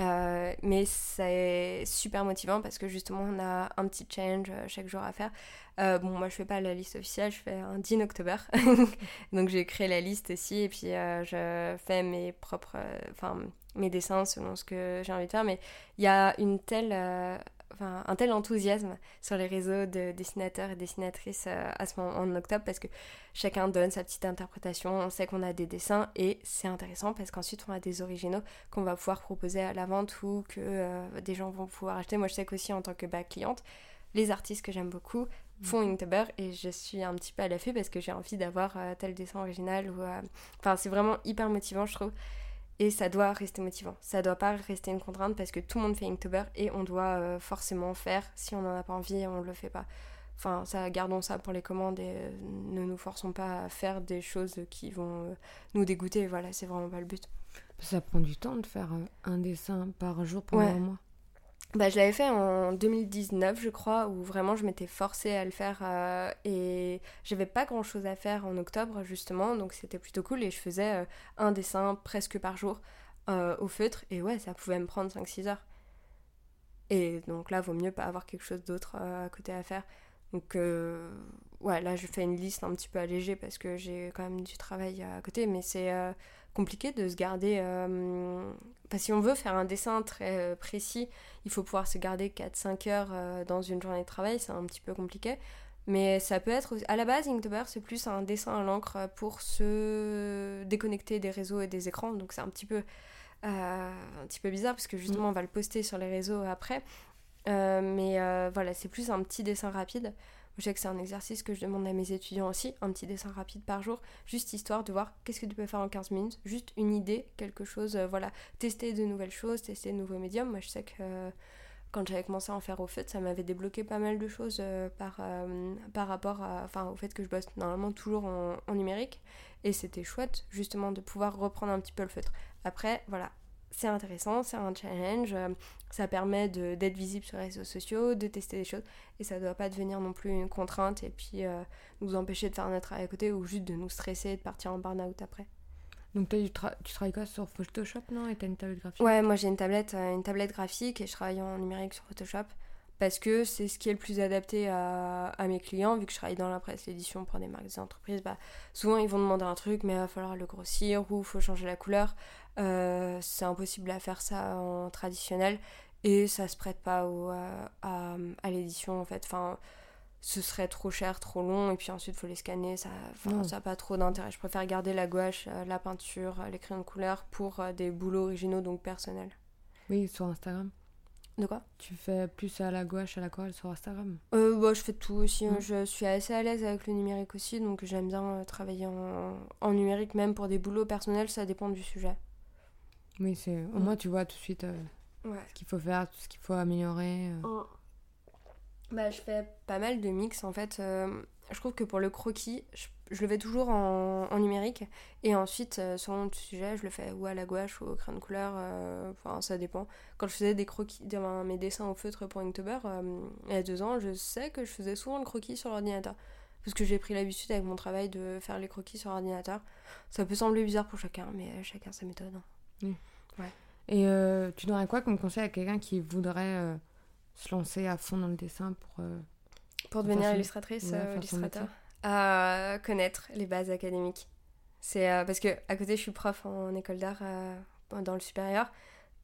Euh, mais c'est super motivant parce que justement on a un petit challenge euh, chaque jour à faire. Euh, bon, moi je fais pas la liste officielle, je fais un 10 octobre. Donc j'ai créé la liste aussi et puis je fais mes propres, enfin mes dessins selon ce que j'ai envie de faire. Mais il y a une telle un tel enthousiasme sur les réseaux de dessinateurs et dessinatrices euh, à ce moment en octobre parce que chacun donne sa petite interprétation, on sait qu'on a des dessins et c'est intéressant parce qu'ensuite on a des originaux qu'on va pouvoir proposer à la vente ou que euh, des gens vont pouvoir acheter. Moi je sais qu'aussi en tant que back cliente, les artistes que j'aime beaucoup font Inktober et je suis un petit peu à l'affût parce que j'ai envie d'avoir euh, tel dessin original ou enfin c'est vraiment hyper motivant je trouve et ça doit rester motivant. Ça doit pas rester une contrainte parce que tout le monde fait Inktober et on doit euh, forcément faire. Si on n'en a pas envie, on ne le fait pas. Enfin, ça, gardons ça pour les commandes et euh, ne nous forçons pas à faire des choses qui vont euh, nous dégoûter. Voilà, c'est vraiment pas le but. Ça prend du temps de faire un dessin par jour pendant un mois. Bah, je l'avais fait en 2019, je crois, où vraiment je m'étais forcée à le faire euh, et j'avais pas grand chose à faire en octobre, justement, donc c'était plutôt cool et je faisais euh, un dessin presque par jour euh, au feutre et ouais, ça pouvait me prendre 5-6 heures. Et donc là, vaut mieux pas avoir quelque chose d'autre à côté à faire. Donc ouais, là je fais une liste un petit peu allégée parce que j'ai quand même du travail à côté, mais c'est compliqué de se garder. Euh, si on veut faire un dessin très euh, précis, il faut pouvoir se garder 4-5 heures euh, dans une journée de travail, c'est un petit peu compliqué. Mais ça peut être. À la base, Inktober, c'est plus un dessin à l'encre pour se déconnecter des réseaux et des écrans. Donc c'est un petit peu. un petit peu bizarre parce que justement mm. on va le poster sur les réseaux après. mais voilà, c'est plus un petit dessin rapide. Je sais que c'est un exercice que je demande à mes étudiants aussi, un petit dessin rapide par jour, juste histoire de voir qu'est-ce que tu peux faire en 15 minutes, juste une idée, quelque chose, euh, voilà, tester de nouvelles choses, tester de nouveaux médiums. Moi je sais que euh, quand j'avais commencé à en faire au fait, ça m'avait débloqué pas mal de choses euh, par, rapport au fait que je bosse normalement toujours en numérique. Et c'était chouette justement de pouvoir reprendre un petit peu le feutre. Après, voilà, c'est intéressant, c'est un challenge, euh, ça permet d'être visible sur les réseaux sociaux, de tester des choses, et ça ne doit pas devenir non plus une contrainte et puis euh, nous empêcher de faire notre travail à côté ou juste de nous stresser et de partir en burn-out après. Donc tu, tu, travailles quoi sur Photoshop, non Et tu as une tablette graphique? Ouais, moi j'ai une tablette, euh, une tablette graphique et je travaille en numérique sur Photoshop parce que c'est ce qui est le plus adapté à, à, mes clients, vu que je travaille dans la presse, l'édition pour des marques, des entreprises, bah, souvent ils vont demander un truc, mais il va falloir le grossir ou il faut changer la couleur. Euh, c'est impossible à faire ça en traditionnel et ça se prête pas au, à, à, l'édition en fait. Enfin, ce serait trop cher, trop long, et puis ensuite il faut les scanner, ça n'a pas trop d'intérêt. Je préfère garder la gouache, euh, la peinture, les crayons de couleur pour euh, des boulots originaux, donc personnels. Oui, sur Instagram. De quoi? Tu fais plus à la gouache, à l'aquarelle sur Instagram? Euh, bah, Je fais tout aussi. Hein. Mm. Je suis assez à l'aise avec le numérique aussi, donc j'aime bien travailler en, en numérique, même pour des boulots personnels, ça dépend du sujet. Oui, c'est au mm. moins tu vois tout de suite euh, ce qu'il faut faire, tout ce qu'il faut améliorer. Euh. Mm. Bah, je fais pas mal de mix en fait. Euh, je trouve que pour le croquis, je, le fais toujours en, en numérique et ensuite, selon le sujet, je le fais ou à la gouache ou au crayon de couleur. Enfin, ça dépend. Quand je faisais des croquis, mes dessins au feutre pour Inktober, il y a deux ans, je sais que je faisais souvent le croquis sur l'ordinateur parce que j'ai pris l'habitude avec mon travail de faire les croquis sur l'ordinateur. Ça peut sembler bizarre pour chacun, mais chacun sa méthode. Hein. Ouais. Et euh, tu donnerais quoi comme conseil à quelqu'un qui voudrait euh, se lancer à fond dans le dessin pour... Euh, pour devenir illustratrice, illustrateur À connaître les bases académiques. C'est parce que à côté, je suis prof en école d'art dans le supérieur.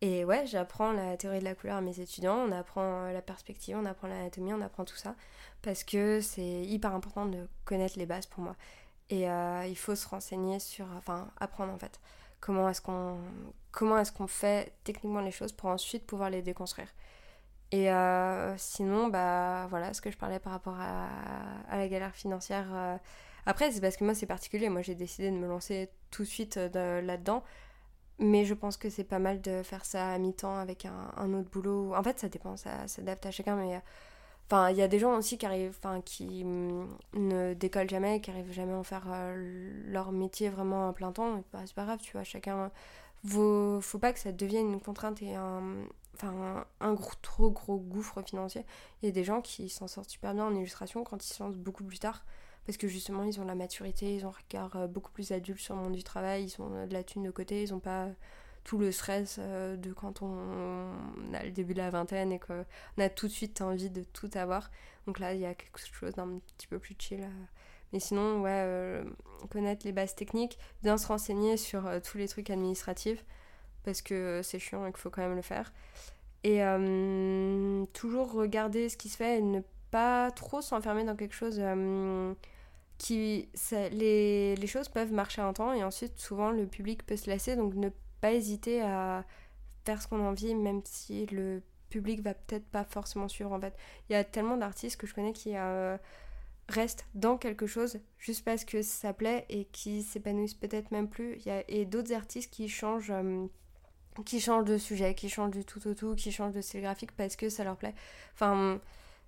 Et ouais, j'apprends la théorie de la couleur à mes étudiants, on apprend la perspective, on apprend l'anatomie, on apprend tout ça. Parce que c'est hyper important de connaître les bases pour moi. Et il faut se renseigner sur... Enfin, apprendre en fait comment est-ce qu'on comment est-ce qu'on fait techniquement les choses pour ensuite pouvoir les déconstruire. Euh, sinon, bah voilà ce que je parlais par rapport à, la galère financière. Euh. Après, c'est parce que moi c'est particulier. Moi j'ai décidé de me lancer tout de suite euh, là-dedans. Mais je pense que c'est pas mal de faire ça à mi-temps avec un, autre boulot. En fait, ça dépend, ça s'adapte à chacun. Mais Enfin, il y a des gens aussi qui mm, ne décollent jamais, qui arrivent jamais à en faire euh, leur métier vraiment à plein temps. Bah, c'est pas grave, tu vois, chacun. Faut, faut pas que ça devienne une contrainte et un, enfin, un, gros, trop gros gouffre financier. Il y a des gens qui s'en sortent super bien en illustration quand ils se lancent beaucoup plus tard. Parce que justement, ils ont la maturité, ils ont un regard euh, beaucoup plus adulte sur le monde du travail, ils ont de la thune de côté, ils ont pas tout le stress de quand on, a le début de la vingtaine et qu'on a tout de suite envie de tout avoir. Donc là, il y a quelque chose d'un petit peu plus chill. Mais sinon, ouais, connaître les bases techniques, bien se renseigner sur tous les trucs administratifs, parce que c'est chiant et qu'il faut quand même le faire. Et toujours regarder ce qui se fait et ne pas trop s'enfermer dans quelque chose qui les, les, choses peuvent marcher un temps et ensuite souvent le public peut se lasser. Donc ne pas hésiter à faire ce qu'on a envie même si le public va peut-être pas forcément suivre en fait. Il y a tellement d'artistes que je connais qui euh, restent dans quelque chose juste parce que ça plaît et qui s'épanouissent peut-être même plus. Et d'autres artistes qui changent euh, qui changent de sujet qui changent du tout au tout qui changent de style graphique parce que ça leur plaît enfin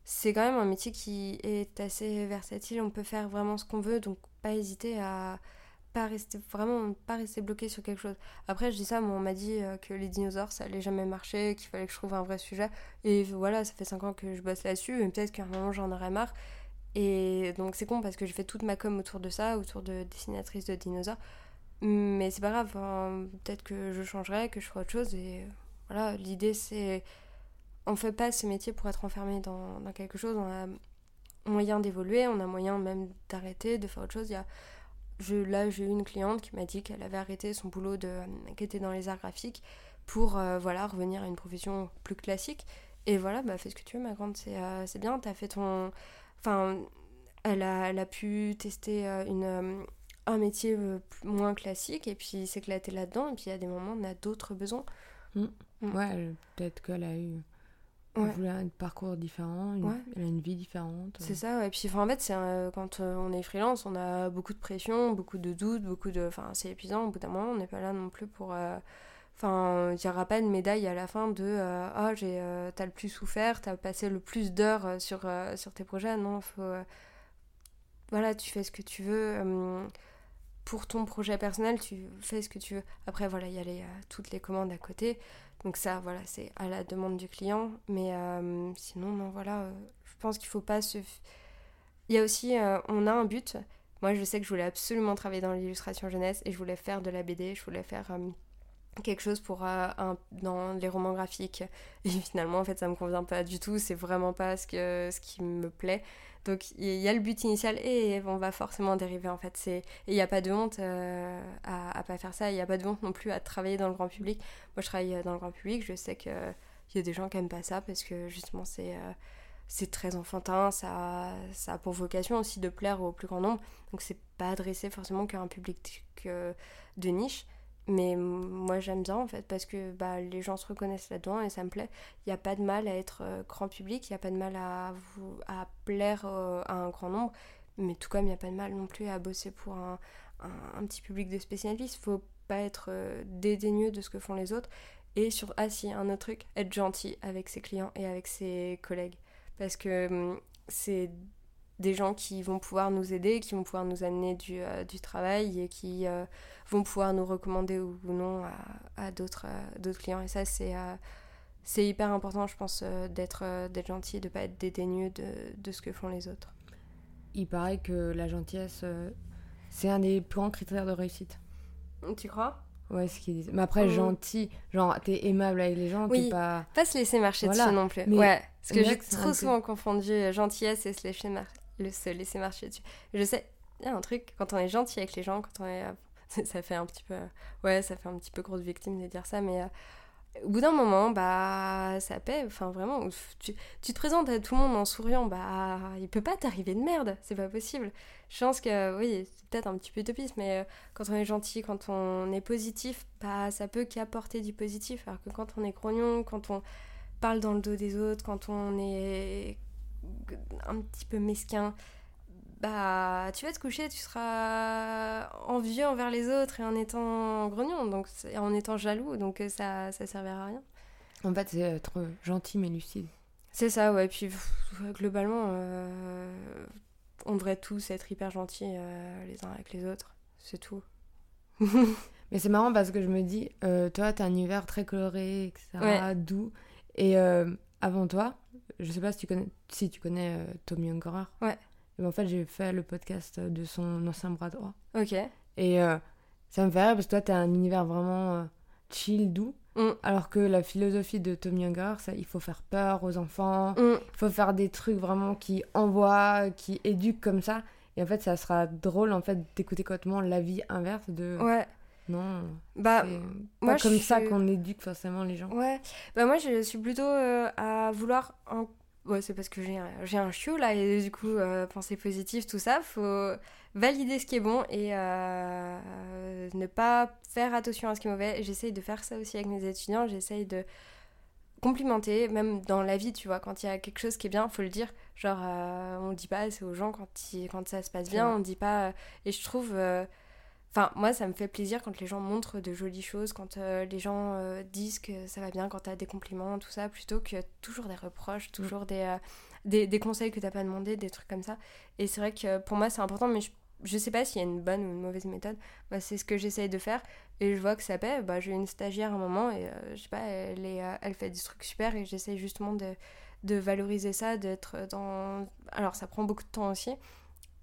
c'est quand même un métier qui est assez versatile. On peut faire vraiment ce qu'on veut, donc pas hésiter à pas rester vraiment pas rester bloqué sur quelque chose. Après, je dis ça, on m'a dit euh, que les dinosaures ça allait jamais marcher, qu'il fallait que je trouve un vrai sujet. Et voilà, ça fait 5 ans que je bosse là-dessus, et peut-être qu'à un moment j'en aurais marre. Et donc c'est con parce que je fais toute ma com autour de ça, autour de dessinatrices de dinosaures. Mais c'est pas grave, peut-être que je changerai, que je ferai autre chose. Et voilà, l'idée c'est on fait pas ce métier pour être enfermé dans, quelque chose. On a moyen d'évoluer, on a moyen même d'arrêter, de faire autre chose. Il y a, je, là, j'ai eu une cliente qui m'a dit qu'elle avait arrêté son boulot de, qui était dans les arts graphiques pour euh, voilà, revenir à une profession plus classique. Et voilà, bah, fais ce que tu veux, ma grande, c'est euh, bien, t'as fait ton. Enfin, elle a, elle a pu tester euh, une, un métier moins classique et puis s'éclater là-dedans. Et puis a des moments, on a d'autres besoins. Mmh. Mmh. Ouais, peut-être qu'elle a eu Ouais. Elle un parcours différent, elle a une vie différente. C'est ça, ouais. Et puis en fait, c'est quand euh, on est freelance, on a beaucoup de pression, beaucoup de doutes, beaucoup de. Enfin, c'est épuisant au bout d'un moment, on n'est pas là non plus pour. Euh, enfin, il n'y aura pas de médaille à la fin de euh, Ah, j'ai, t'as le plus souffert, t'as passé le plus d'heures sur, sur tes projets. Non, faut. voilà, tu fais ce que tu veux. Pour ton projet personnel, tu fais ce que tu veux. Après, voilà, il y a toutes les commandes à côté. Donc ça, voilà, c'est à la demande du client. Mais euh, sinon, non, voilà, euh, je pense qu'il faut pas se... Il y a aussi, euh, on a un but. Moi, je sais que je voulais absolument travailler dans l'illustration jeunesse et je voulais faire de la BD, je voulais faire quelque chose pour dans les romans graphiques. Et finalement, en fait, ça me convient pas du tout. C'est vraiment pas ce, que, ce qui me plaît. Donc il y a le but initial et on va forcément dériver en fait. Et il n'y a pas de honte euh, à, à pas faire ça. Il n'y a pas de honte non plus à travailler dans le grand public. Moi je travaille dans le grand public. Je sais qu'il y a des gens qui n'aiment pas ça parce que justement c'est euh, c'est très enfantin. Ça, ça a pour vocation aussi de plaire au plus grand nombre. Donc c'est pas adressé forcément qu'à un public de niche. Mais moi j'aime bien en fait parce que bah, les gens se reconnaissent là-dedans et ça me plaît. Il n'y a pas de mal à être euh, grand public, il n'y a pas de mal à, vous, à plaire euh, à un grand nombre, mais tout comme il n'y a pas de mal non plus à bosser pour un, un, petit public de spécialistes. Faut pas être euh, dédaigneux de ce que font les autres. Et sur, ah si, un autre truc, être gentil avec ses clients et avec ses collègues. Parce que hum, c'est des gens qui vont pouvoir nous aider, qui vont pouvoir nous amener du, euh, du travail et qui euh, vont pouvoir nous recommander ou, non à, à d'autres euh, d'autres clients. Et ça, c'est hyper important, je pense, d'être gentil, de ne pas être dédaigneux de, de, ce que font les autres. Il paraît que la gentillesse, c'est un des plus grands critères de réussite. Tu crois? Ouais, ce qu'ils disent. Mais après, mmh. gentil, genre, t'es aimable avec les gens, oui, pas... pas se laisser marcher dessus non plus. ouais, parce que j'ai trop souvent confondu gentillesse et se laisser, marcher le se laisser marcher dessus. Je sais, il y a un truc, quand on est gentil avec les gens, quand on est. ça fait un petit peu. Ouais, ça fait un petit peu grosse victime de dire ça, mais. Euh, au bout d'un moment, bah, ça paie. Enfin, vraiment, tu, tu, te présentes à tout le monde en souriant, bah, il peut pas t'arriver de merde, c'est pas possible. Je pense que, oui, c'est peut-être un petit peu utopiste, mais euh, quand on est gentil, quand on est positif, bah, ça peut qu'apporter du positif. Alors que quand on est grognon, quand on parle dans le dos des autres, quand on est un petit peu mesquin, bah tu vas te coucher, tu seras envieux envers les autres et en étant grognon, donc en étant jaloux, donc euh, ça ça servira à rien. En fait, c'est être gentil mais lucide. C'est ça, ouais. Puis globalement, euh, on devrait tous être hyper gentils euh, les uns avec les autres, c'est tout. mais c'est marrant parce que je me dis, toi, t'as un univers très coloré, etc., doux, et avant toi, je sais pas si tu connais, si tu connais euh, Tommy Ungerer. Ouais. en fait, j'ai fait le podcast de son ancien bras droit. Ok. Et euh, ça me fait rire parce que toi, tu as un univers vraiment. Euh, chill, doux. Mm. Alors que la philosophie de Tom Younger, ça, il faut faire peur aux enfants, Mm. il faut faire des trucs vraiment qui envoient, qui éduquent comme ça. Et en fait, ça sera drôle en fait d'écouter complètement l'avis inverse de Ouais. Non, Bah, c'est moi, pas comme je ça suis- qu'on éduque forcément les gens. Ouais, bah moi je suis plutôt euh, à vouloir. en- Ouais, c'est parce que j'ai un, j'ai un chiot là, et du coup, euh, penser positif, tout ça, faut valider ce qui est bon et euh, ne pas faire attention à ce qui est mauvais. J'essaye de faire ça aussi avec mes étudiants, j'essaye de complimenter, même dans la vie, tu vois, quand il y a quelque chose qui est bien, faut le dire. Genre, on dit pas assez aux gens quand, il- quand ça se passe C'est bien, vrai. on dit pas. Et je trouve. Enfin, moi, ça me fait plaisir quand les gens montrent de jolies choses, quand euh, les gens euh, disent que ça va bien, quand t'as des compliments, tout ça, plutôt que toujours des reproches, toujours des, euh, des, des conseils que t'as pas demandé, des trucs comme ça. Et c'est vrai que pour moi, c'est important, mais je, je sais pas s'il y a une bonne ou une mauvaise méthode. Bah, c'est ce que j'essaye de faire, et je vois que ça paie. Bah, j'ai une stagiaire à un moment, et je sais pas, elle, est, elle fait des trucs super, et j'essaye justement de, de valoriser ça, d'être dans... Alors, ça prend beaucoup de temps aussi,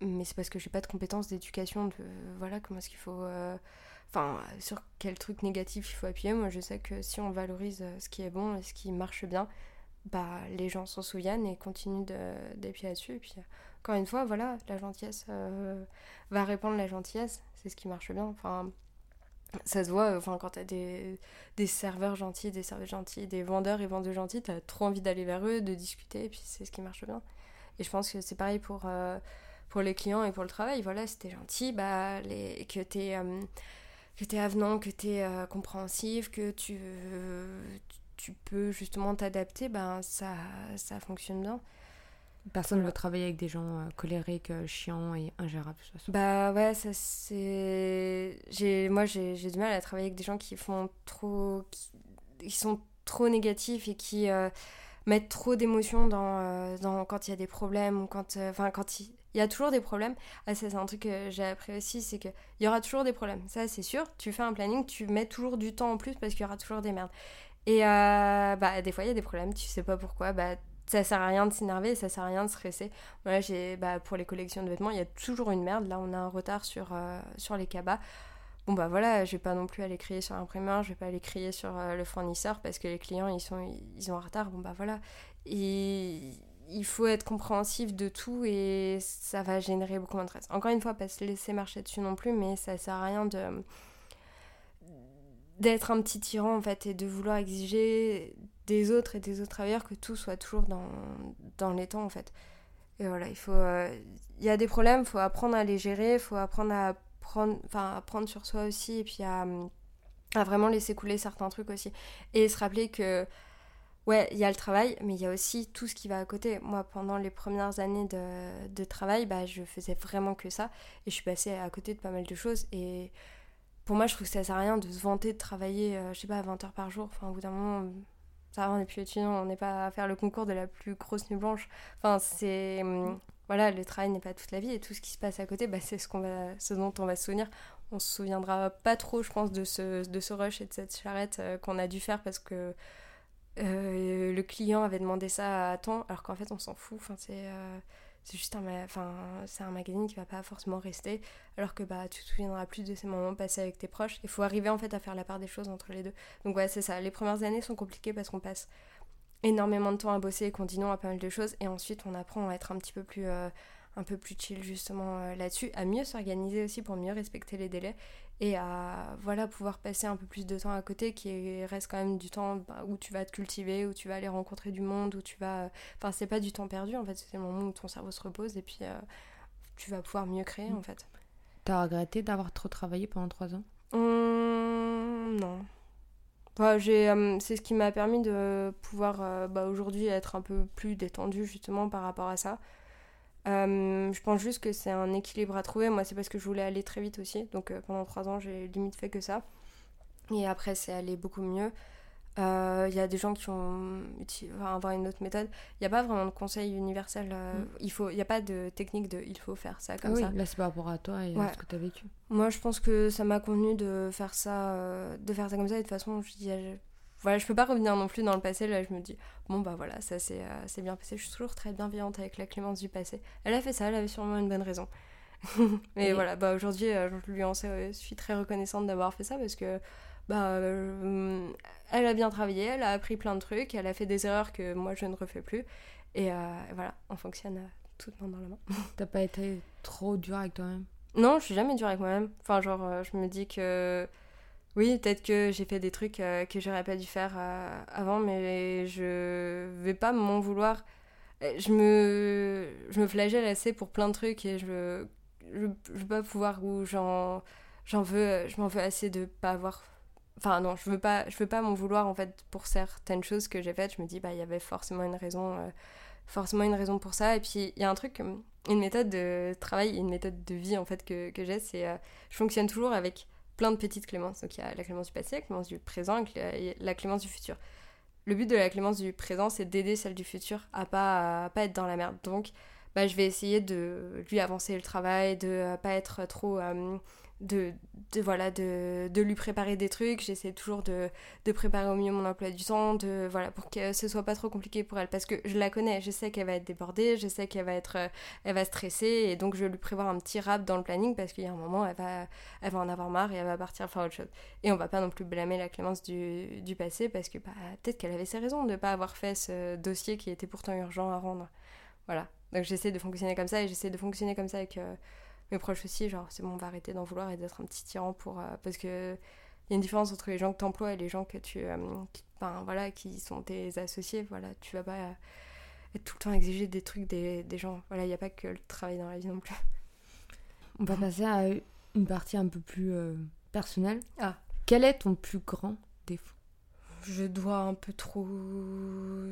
mais c'est parce que j'ai pas de compétences d'éducation de voilà comment est-ce qu'il faut euh, enfin sur quel truc négatif il faut appuyer. Moi je sais que si on valorise euh, ce qui est bon et ce qui marche bien bah les gens s'en souviennent et continuent d'appuyer là-dessus. Et puis encore une fois voilà la gentillesse euh, va répandre la gentillesse. C'est ce qui marche bien. Enfin ça se voit, enfin, quand t'as des, des serveurs gentils, des serveuses gentils, des vendeurs et vendeuses gentils, t'as trop envie d'aller vers eux, de discuter, et puis c'est ce qui marche bien. Et je pense que c'est pareil pour, pour les clients et pour le travail. Voilà, t'es gentil, bah, les, que t'es euh, que t'es avenant, que t'es euh, compréhensif, que tu, tu peux justement t'adapter, ben ça, ça fonctionne bien. Personne ne Voilà. veut travailler avec des gens euh, colériques, euh, chiants et ingérables. de toute façon. Bah ouais, ça c'est. J'ai... Moi j'ai, du mal à travailler avec des gens qui font trop. qui, qui sont trop négatifs et qui euh, mettent trop d'émotions dans, dans quand il y a des problèmes ou quand. euh, Enfin, quand il. Il y a toujours des problèmes. Ah, c'est un truc que j'ai appris aussi, c'est qu'il y aura toujours des problèmes. Ça, c'est sûr. Tu fais un planning, tu mets toujours du temps en plus parce qu'il y aura toujours des merdes. Et euh, bah, des fois, il y a des problèmes, tu sais pas pourquoi. Bah, ça sert à rien de s'énerver, ça sert à rien de stresser. Voilà, j'ai, bah, pour les collections de vêtements, il y a toujours une merde. Là, on a un retard sur, euh, sur les cabas. Bon, bah voilà, je vais pas non plus aller crier sur l'imprimeur, je vais pas aller crier sur euh, le fournisseur parce que les clients, ils, sont, ils ont un retard. Bon, bah voilà. Et il faut être compréhensif de tout et ça va générer beaucoup moins de stress. Encore une fois, pas se laisser marcher dessus non plus, mais ça sert à rien de d'être un petit tyran en fait et de vouloir exiger des autres et des autres travailleurs que tout soit toujours dans, dans les temps en fait. Et voilà, il faut euh, y a des problèmes, il faut apprendre à les gérer, il faut apprendre à prendre enfin sur soi aussi et puis à, à vraiment laisser couler certains trucs aussi et se rappeler que ouais, il y a le travail, mais il y a aussi tout ce qui va à côté. Moi, pendant les premières années de, de travail, bah, je faisais vraiment que ça. Et je suis passée à côté de pas mal de choses. Et pour moi, je trouve que ça sert à rien de se vanter de travailler, euh, je sais pas, 20 heures par jour. Enfin, au bout d'un moment, ça va, on est plus étudiant, on n'est pas à faire le concours de la plus grosse nuit blanche. Enfin, c'est. hum, Voilà, le travail n'est pas toute la vie et tout ce qui se passe à côté, bah, c'est ce dont on va se souvenir. On se souviendra pas trop, je pense, de ce, de ce rush et de cette charrette euh, qu'on a dû faire parce que euh, le client avait demandé ça à temps, alors qu'en fait on s'en fout. Euh, c'est juste un, magazine qui va pas forcément rester, alors que bah tu te souviendras plus de ces moments passés avec tes proches. Il faut arriver en fait à faire la part des choses entre les deux. Donc ouais, c'est ça. Les premières années sont compliquées parce qu'on passe énormément de temps à bosser et qu'on dit non à pas mal de choses, et ensuite on apprend à être un petit peu plus euh, un peu plus chill justement là-dessus, à mieux s'organiser aussi pour mieux respecter les délais et à voilà pouvoir passer un peu plus de temps à côté qui reste quand même du temps bah, où tu vas te cultiver, où tu vas aller rencontrer du monde, où tu vas... Enfin c'est pas du temps perdu en fait, c'est le moment où ton cerveau se repose et puis euh, tu vas pouvoir mieux créer en fait. T'as regretté d'avoir trop travaillé pendant trois ans? Hum, non. Enfin, j'ai, euh, c'est ce qui m'a permis de pouvoir euh, bah, aujourd'hui être un peu plus détendue justement par rapport à ça. Euh, je pense juste que c'est un équilibre à trouver. Moi, c'est parce que je voulais aller très vite aussi. Donc euh, pendant trois ans, j'ai limite fait que ça. Et après, c'est allé beaucoup mieux. Euh, Il y a des gens qui uti- enfin, avoir une autre méthode. Il n'y a pas vraiment de conseil universel. euh, Mm. Il faut, il n'y a pas de technique de il faut faire ça comme oui, ça. là c'est par rapport à toi et Ouais. à ce que t'as vécu. Moi, je pense que ça m'a convenu de faire ça, euh, de faire ça comme ça. Et de toute façon, je euh, voilà, je peux pas revenir non plus dans le passé. Là, je me dis, bon bah voilà, ça c'est euh, bien passé. Je suis toujours très bienveillante avec la Clémence du passé. Elle a fait ça, elle avait sûrement une bonne raison. Mais Et- voilà, bah aujourd'hui, euh, je lui en sais- euh, suis très reconnaissante d'avoir fait ça parce que bah, elle a bien travaillé, elle a appris plein de trucs, elle a fait des erreurs que moi je ne refais plus. Et voilà, on fonctionne tout main dans la main. T'as pas été trop dur avec toi-même? Non, je suis jamais dur avec moi-même. Enfin, genre, je me dis que oui, peut-être que j'ai fait des trucs euh, que j'aurais pas dû faire euh, avant, mais je vais pas m'en vouloir. Euh, je me, je me flagelle assez pour plein de trucs et je, je, je veux pas pouvoir ou j'en, j'en veux, je m'en veux assez de pas avoir. Enfin non, je veux pas, je veux pas m'en vouloir en fait pour certaines choses que j'ai faites. Je me dis bah il y avait forcément une raison, forcément une raison pour ça. Et puis il y a un truc, une méthode de travail, une méthode de vie en fait que, que j'ai, c'est je fonctionne toujours avec plein de petites clémences. Donc il y a la clémence du passé, la clémence du présent et la clémence du futur. Le but de la clémence du présent, c'est d'aider celle du futur à pas, pas être dans la merde. Donc bah, je vais essayer de lui avancer le travail, de pas être trop euh, de, voilà, de, de, lui préparer des trucs. J'essaie toujours de, de, préparer au mieux mon emploi du temps, de, voilà, pour que ce soit pas trop compliqué pour elle. Parce que je la connais, je sais qu'elle va être débordée, je sais qu'elle va être euh, elle va stresser. Et donc, je vais lui prévoir un petit rap dans le planning parce qu'il y a un moment, elle va, elle va en avoir marre et elle va partir faire autre chose. Et on va pas non plus blâmer la clémence du, du passé parce que bah, peut-être qu'elle avait ses raisons de pas avoir fait ce dossier qui était pourtant urgent à rendre. Voilà. Donc, j'essaie de fonctionner comme ça et j'essaie de fonctionner comme ça avec. Euh, mes proches aussi, genre c'est bon, on va arrêter d'en vouloir et d'être un petit tyran pour. Euh, parce que il y a une différence entre les gens que tu emploies et les gens que tu. Euh, qui, voilà, qui sont tes associés. Voilà, tu vas pas euh, être tout le temps exiger des trucs des, des gens. Voilà, il n'y a pas que le travail dans la vie non plus. On va passer à une partie un peu plus personnelle. Ah. Quel est ton plus grand défaut? Je dois un peu trop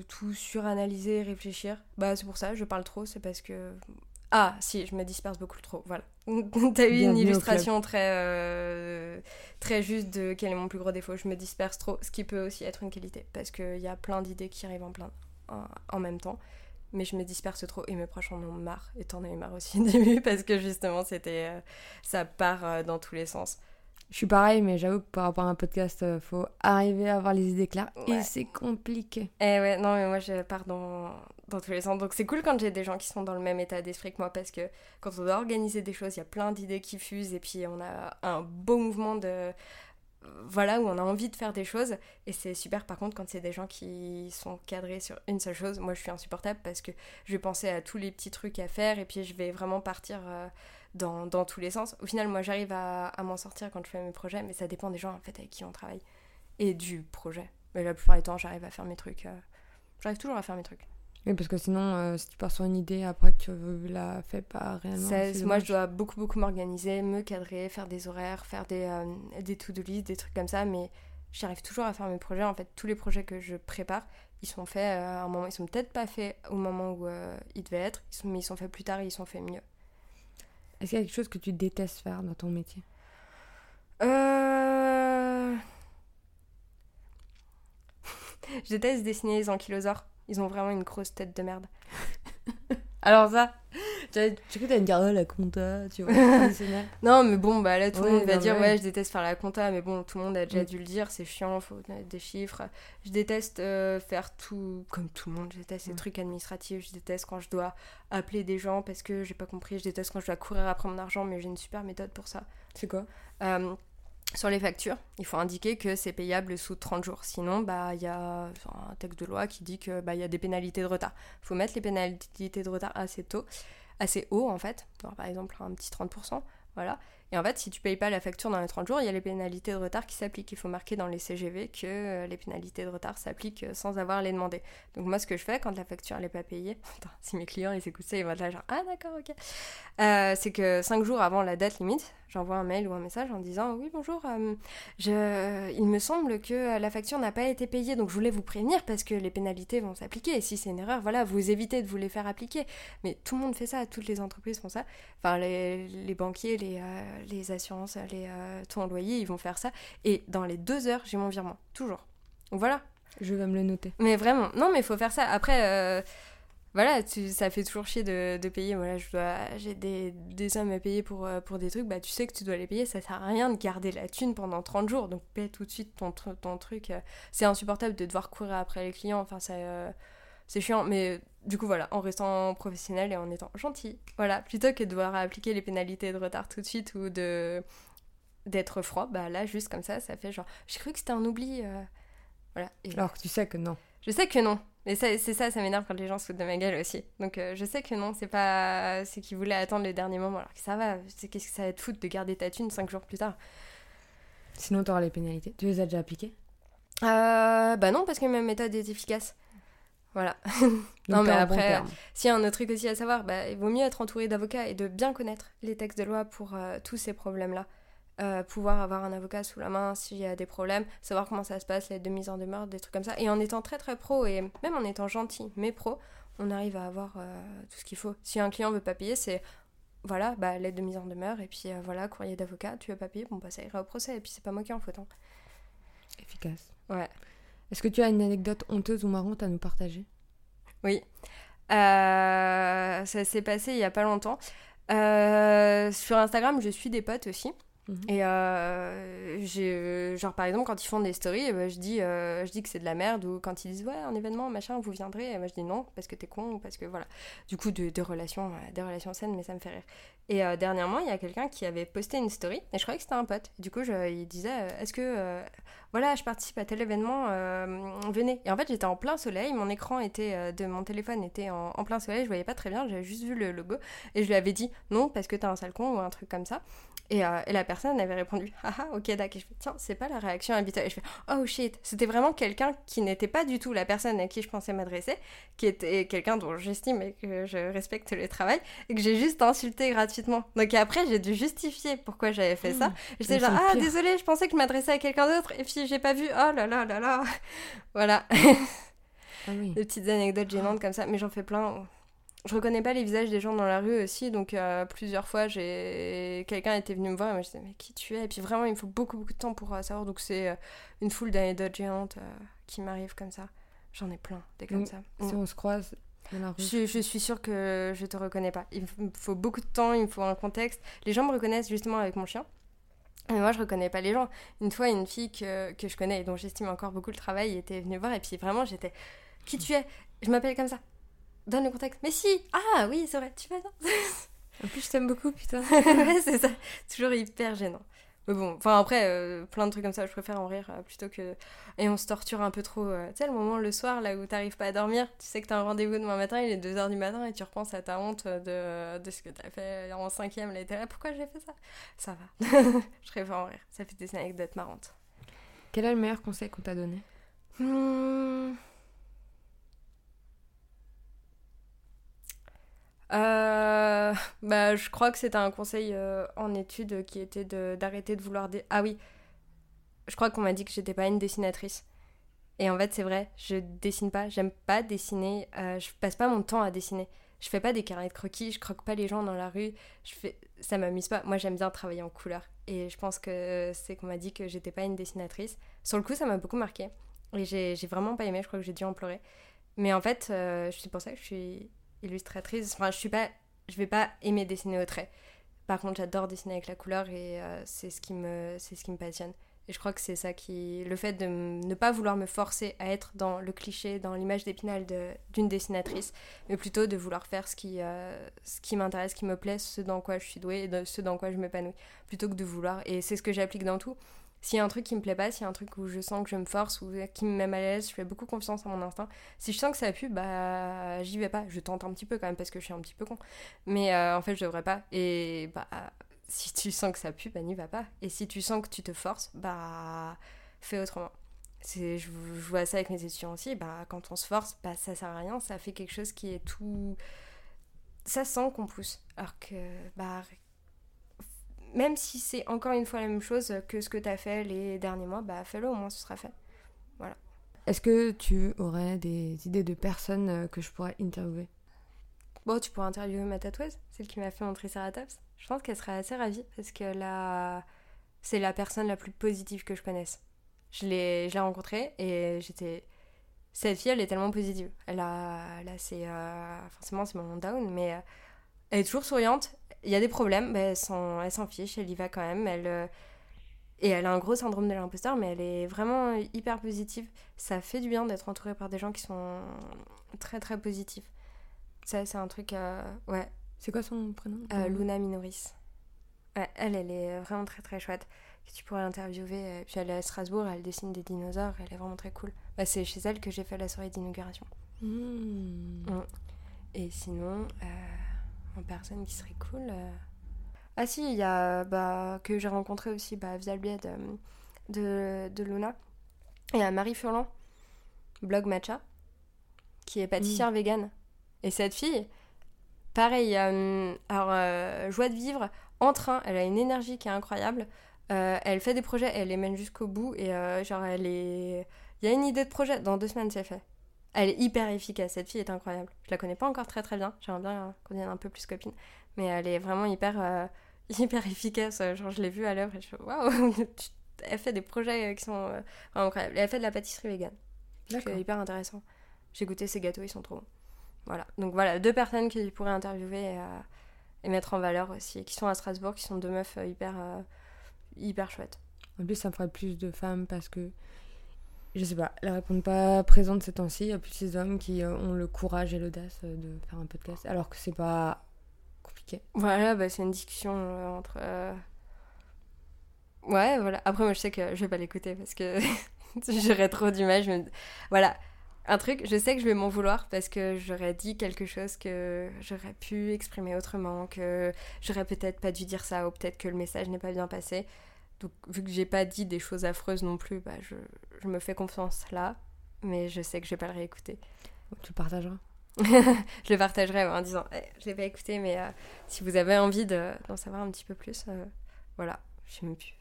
tout suranalyser, réfléchir. Bah c'est pour ça, je parle trop, c'est parce que ah, si, je me disperse beaucoup trop. Voilà. T'as eu une illustration très, euh, très juste de quel est mon plus gros défaut. Je me disperse trop, ce qui peut aussi être une qualité, parce qu'il y a plein d'idées qui arrivent en, plein, en, même temps. Mais je me disperse trop et mes proches en ont marre. Et t'en as eu marre aussi au début, parce que justement, c'était euh, ça part euh, dans tous les sens. Je suis pareil, mais j'avoue que par rapport à un podcast, il faut arriver à avoir les idées claires. Et c'est compliqué. Eh ouais, non, mais moi, je pars dans, dans tous les sens. Donc c'est cool quand j'ai des gens qui sont dans le même état d'esprit que moi parce que quand on doit organiser des choses, il y a plein d'idées qui fusent et puis on a un beau mouvement de voilà où on a envie de faire des choses et c'est super par contre quand c'est des gens qui sont cadrés sur une seule chose moi je suis insupportable parce que je vais penser à tous les petits trucs à faire et puis je vais vraiment partir euh, dans, dans, tous les sens au final moi j'arrive à, à m'en sortir quand je fais mes projets mais ça dépend des gens en fait avec qui on travaille et du projet mais la plupart du temps j'arrive à faire mes trucs euh, j'arrive toujours à faire mes trucs oui, parce que sinon, euh, si tu pars sur une idée, après tu la fais pas réellement. moi, je dois beaucoup, beaucoup m'organiser, me cadrer, faire des horaires, faire des, euh, des to-do list, des trucs comme ça, mais j'arrive toujours à faire mes projets. En fait, tous les projets que je prépare, ils sont faits à un moment. Ils sont peut-être pas faits au moment où ils devaient être, mais ils sont faits plus tard et ils sont faits mieux. Est-ce qu'il y a quelque chose que tu détestes faire dans ton métier? Euh... je déteste dessiner les ankylosaures. Ils ont vraiment une grosse tête de merde. Alors ça, tu crois que me dire oh, la compta, tu vois, Non, mais bon, bah là tout le monde va dire ouais. je déteste faire la compta, mais bon, tout le monde a déjà mm. dû le dire, c'est chiant, faut mettre des chiffres. Je déteste euh, faire tout comme tout le monde, je déteste les mm. trucs administratifs, je déteste quand je dois appeler des gens parce que j'ai pas compris, je déteste quand je dois courir après mon argent, mais j'ai une super méthode pour ça. C'est quoi? Euh, sur les factures, il faut indiquer que c'est payable sous 30 jours. Sinon, bah il y a un texte de loi qui dit que bah y a des pénalités de retard. Il faut mettre les pénalités de retard assez tôt, assez haut en fait. par exemple un petit 30%, voilà. Et en fait, si tu payes pas la facture dans les 30 jours, il y a les pénalités de retard qui s'appliquent. Il faut marquer dans les CGV que euh, les pénalités de retard s'appliquent euh, sans avoir les demander. Donc moi, ce que je fais quand la facture n'est pas payée, si mes clients ils écoutent ça, ils vont être là genre ah d'accord ok, euh, c'est que 5 jours avant la date limite, j'envoie un mail ou un message en disant oui bonjour, il me semble que la facture n'a pas été payée, donc je voulais vous prévenir parce que les pénalités vont s'appliquer. Et si c'est une erreur, voilà, vous évitez de vous les faire appliquer. Mais tout le monde fait ça, toutes les entreprises font ça. Enfin les, banquiers, les, les assurances, les euh, ton loyer, ils vont faire ça. Et dans les deux heures, j'ai mon virement, toujours. Donc voilà. Je vais me le noter. Mais vraiment, non mais il faut faire ça. Après voilà, ça fait toujours chier de, de payer. Voilà, je dois, j'ai des, des, sommes à payer pour, euh, pour des trucs, bah tu sais que tu dois les payer, ça sert à rien de garder la thune pendant 30 jours, donc paie tout de suite ton, ton truc. Euh. C'est insupportable de devoir courir après les clients, enfin ça, euh, c'est chiant, mais du coup voilà, en restant professionnel et en étant gentil, voilà, plutôt que de devoir appliquer les pénalités de retard tout de suite ou de d'être froid, bah là, juste comme ça, ça fait genre, j'ai cru que c'était un oubli. euh, Voilà. Et Alors que tu sais que non. je sais que non. Et ça- c'est ça, ça m'énerve quand les gens se foutent de ma gueule aussi. Donc euh, je sais que non, c'est pas. C'est qu'ils voulaient attendre le dernier moment. Alors que ça va, c'est qu'est-ce que ça va te foutre de garder ta thune 5 jours plus tard? Sinon, t'auras les pénalités. Tu les as déjà appliquées? Euh, Bah non, parce que ma méthode est efficace. Voilà. Non, mais bon après, y a un autre truc aussi à savoir, bah, il vaut mieux être entouré d'avocats et de bien connaître les textes de loi pour euh, tous ces problèmes-là. Euh, pouvoir avoir un avocat sous la main s'il y a des problèmes, savoir comment ça se passe, l'aide de mise en demeure, des trucs comme ça. Et en étant très très pro et même en étant gentil mais pro, on arrive à avoir euh, tout ce qu'il faut. Si un client veut pas payer, c'est voilà, bah, l'aide de mise en demeure et puis voilà, courrier d'avocat, tu veux pas payer, bon bah ça ira au procès et puis c'est pas moi qui en faute. hein. Efficace. Ouais. Est-ce que tu as une anecdote honteuse ou marrante à nous partager? Oui. Euh, ça s'est passé il y a pas longtemps. Euh, sur Instagram, je suis des potes aussi. Mhm. Et euh, genre par exemple quand ils font des stories, eh ben, je dis euh, je dis que c'est de la merde ou quand ils disent ouais un événement machin vous viendrez, et moi je dis non parce que t'es con ou parce que voilà. Du coup de, de relations des relations saines mais ça me fait rire. Et euh, dernièrement il y a quelqu'un qui avait posté une story et je croyais que c'était un pote. Du coup je, il disait est-ce que voilà je participe à tel événement euh, venez. Et en fait j'étais en plein soleil, mon écran était euh, de mon téléphone était en, en plein soleil, je voyais pas très bien, j'avais juste vu le logo et je lui avais dit non parce que t'es un sale con ou un truc comme ça. Et, euh, et la personne avait répondu Ah ah, ok, d'accord. Et je fais Tiens, c'est pas la réaction habituelle. Et je fais Oh shit. C'était vraiment quelqu'un qui n'était pas du tout la personne à qui je pensais m'adresser, qui était quelqu'un dont j'estime et que je respecte le travail, et que j'ai juste insulté gratuitement. Donc après, j'ai dû justifier pourquoi j'avais fait ça. Et J'étais genre Ah, désolé, je pensais que je m'adressais à quelqu'un d'autre, et puis j'ai pas vu. Oh là là là là. voilà. Ah oui. Des petites anecdotes gênantes comme ça, mais j'en fais plein. Je reconnais pas les visages des gens dans la rue aussi, donc euh, plusieurs fois, j'ai quelqu'un était venu me voir et moi je disais mais qui tu es? Et puis vraiment, il me faut beaucoup beaucoup de temps pour euh, savoir, donc c'est euh, une foule d'anecdotes géantes qui m'arrivent comme ça. J'en ai plein, des comme Donc, ça. Si Mm. on se croise dans la rue. Je, je suis sûre que je te reconnais pas. Il me faut beaucoup de temps, il me faut un contexte. Les gens me reconnaissent justement avec mon chien. Mais moi, je reconnais pas les gens. Une fois, une fille que, que je connais et dont j'estime encore beaucoup le travail était venue voir et puis vraiment, j'étais Qui tu es? Je m'appelle comme ça. Donne le contexte. Mais si Ah oui, c'est vrai, tu vas En plus, je t'aime beaucoup, putain. Ouais, c'est ça. Toujours hyper gênant. Mais bon, enfin après, euh, plein de trucs comme ça, je préfère en rire euh, plutôt que. Et on se torture un peu trop. euh, Tu sais, le moment le soir, là où t'arrives pas à dormir, tu sais que t'as un rendez-vous demain matin, il est 2h du matin et tu repenses à ta honte de, de ce que t'as fait en cinquième. Là, et t'es là, pourquoi j'ai fait ça? Ça va. je préfère en rire. Ça fait des anecdotes marrantes. Quel est le meilleur conseil qu'on t'a donné? Hmm. Euh, bah, je crois que c'était un conseil euh, en étude qui était d'arrêter de, vouloir... Ah oui, je crois qu'on m'a dit que j'étais pas une dessinatrice. Et en fait, c'est vrai, je dessine pas, j'aime pas dessiner, euh, je passe pas mon temps à dessiner. Je fais pas des carrés de croquis, je croque pas les gens dans la rue, je fais... ça m'amuse pas. Moi, j'aime bien travailler en couleur. Et je pense que c'est qu'on m'a dit que j'étais pas une dessinatrice. Sur le coup, ça m'a beaucoup marqué. Et j'ai j'ai vraiment pas aimé, je crois que j'ai dû en pleurer. Mais en fait, euh, c'est pour ça que je suis illustratrice. Enfin, je suis pas, je vais pas aimer dessiner au trait. Par contre, j'adore dessiner avec la couleur et euh, c'est ce qui me, c'est ce qui me passionne. Et je crois que c'est ça qui, le fait de ne pas vouloir me forcer à être dans le cliché, dans l'image d'épinal d'une dessinatrice, mais plutôt de vouloir faire ce qui, euh, ce qui m'intéresse, ce qui me plaît, ce dans quoi je suis douée et ce dans quoi je m'épanouis, plutôt que de vouloir. Et c'est ce que j'applique dans tout. S'il y a un truc qui me plaît pas, s'il y a un truc où je sens que je me force ou qui me met mal à l'aise, je fais beaucoup confiance à mon instinct. Si je sens que ça pue, bah j'y vais pas. Je tente un petit peu quand même parce que je suis un petit peu con. Mais euh, en fait, je devrais pas. Et bah si tu sens que ça pue, bah n'y va pas. Et si tu sens que tu te forces, bah fais autrement. Je, je vois ça avec mes étudiants aussi. Bah quand on se force, bah ça sert à rien. Ça fait quelque chose qui est tout. Ça sent qu'on pousse. Alors que bah même si c'est encore une fois la même chose que ce que tu as fait les derniers mois, bah fais-le, au moins ce sera fait. Est-ce que tu aurais des idées de personnes euh, que je pourrais interviewer? Bon, tu pourras interviewer ma tatoueuse, celle qui m'a fait mon Triceratops. Je pense qu'elle serait assez ravie parce que là, c'est la personne la plus positive que je connaisse. Je l'ai, je l'ai rencontrée et j'étais. Cette fille, elle est tellement positive. Elle a, là, c'est euh, forcément c'est mon down, mais euh, elle est toujours souriante. Il y a des problèmes, mais elle s'en, elle s'en fiche, elle y va quand même. Elle euh, et elle a un gros syndrome de l'imposteur, mais elle est vraiment hyper positive. Ça fait du bien d'être entourée par des gens qui sont très très positifs. Ça, c'est un truc. euh, ouais, C'est quoi son prénom? Euh, Luna Minoris. Ouais, elle, elle est vraiment très très chouette. que tu pourrais interviewer. Et puis elle est à Strasbourg, elle dessine des dinosaures, elle est vraiment très cool. Bah, c'est chez elle que j'ai fait la soirée d'inauguration. Hmm. Mm. Et sinon, euh, en personne qui serait cool. euh, Ah si, il y a bah, que j'ai rencontré aussi bah, via le biais de, de, de Luna. Et à Marie Furlan, blog Matcha, qui est pâtissière végane. Et cette fille, pareil, euh, alors euh, joie de vivre, en train, elle a une énergie qui est incroyable. Euh, elle fait des projets, elle les mène jusqu'au bout et genre elle est... Il y a une idée de projet, dans deux semaines c'est fait. Elle est hyper efficace, cette fille est incroyable. Je la connais pas encore très très bien, j'aimerais bien qu'on devienne un peu plus copine. Mais elle est vraiment hyper, euh, hyper efficace. Euh, Genre je l'ai vue à l'œuvre et je fais waouh Elle fait des projets euh, qui sont euh, vraiment incroyables. Et elle fait de la pâtisserie végane. C'est hyper intéressant. J'ai goûté ces gâteaux, ils sont trop bons. Voilà, donc voilà, deux personnes qui pourraient interviewer et, euh, et mettre en valeur aussi, qui sont à Strasbourg, qui sont deux meufs hyper, hyper chouettes. En plus, ça me ferait plus de femmes parce que, je sais pas, elles répondent pas présentes ces temps-ci. Il y a plus ces hommes qui euh, ont le courage et l'audace euh, de faire un podcast, alors que c'est pas compliqué. Voilà, bah, c'est une discussion euh, entre. Ouais, voilà. Après, moi, je sais que je vais pas l'écouter parce que j'aurais trop du mal. Voilà. Un truc, je sais que je vais m'en vouloir parce que j'aurais dit quelque chose que j'aurais pu exprimer autrement, que j'aurais peut-être pas dû dire ça ou peut-être que le message n'est pas bien passé. Donc, vu que j'ai pas dit des choses affreuses non plus, bah, je, je me fais confiance là, mais je sais que je vais pas le réécouter. Tu le partageras. je le partagerai en disant Eh, je l'ai pas écouté mais euh, si vous avez envie de- d'en savoir un petit peu plus euh, voilà je sais même plus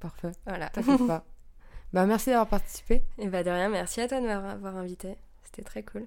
Parfait. voilà pas. Bah, merci d'avoir participé. et bah de rien merci à toi de m'avoir invité c'était très cool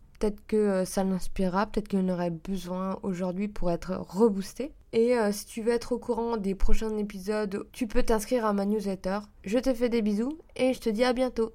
Peut-être que euh, ça l'inspirera, peut-être qu'il en aurait besoin aujourd'hui pour être reboosté. Et euh, si tu veux être au courant des prochains épisodes, tu peux t'inscrire à ma newsletter. Je te fais des bisous et je te dis à bientôt.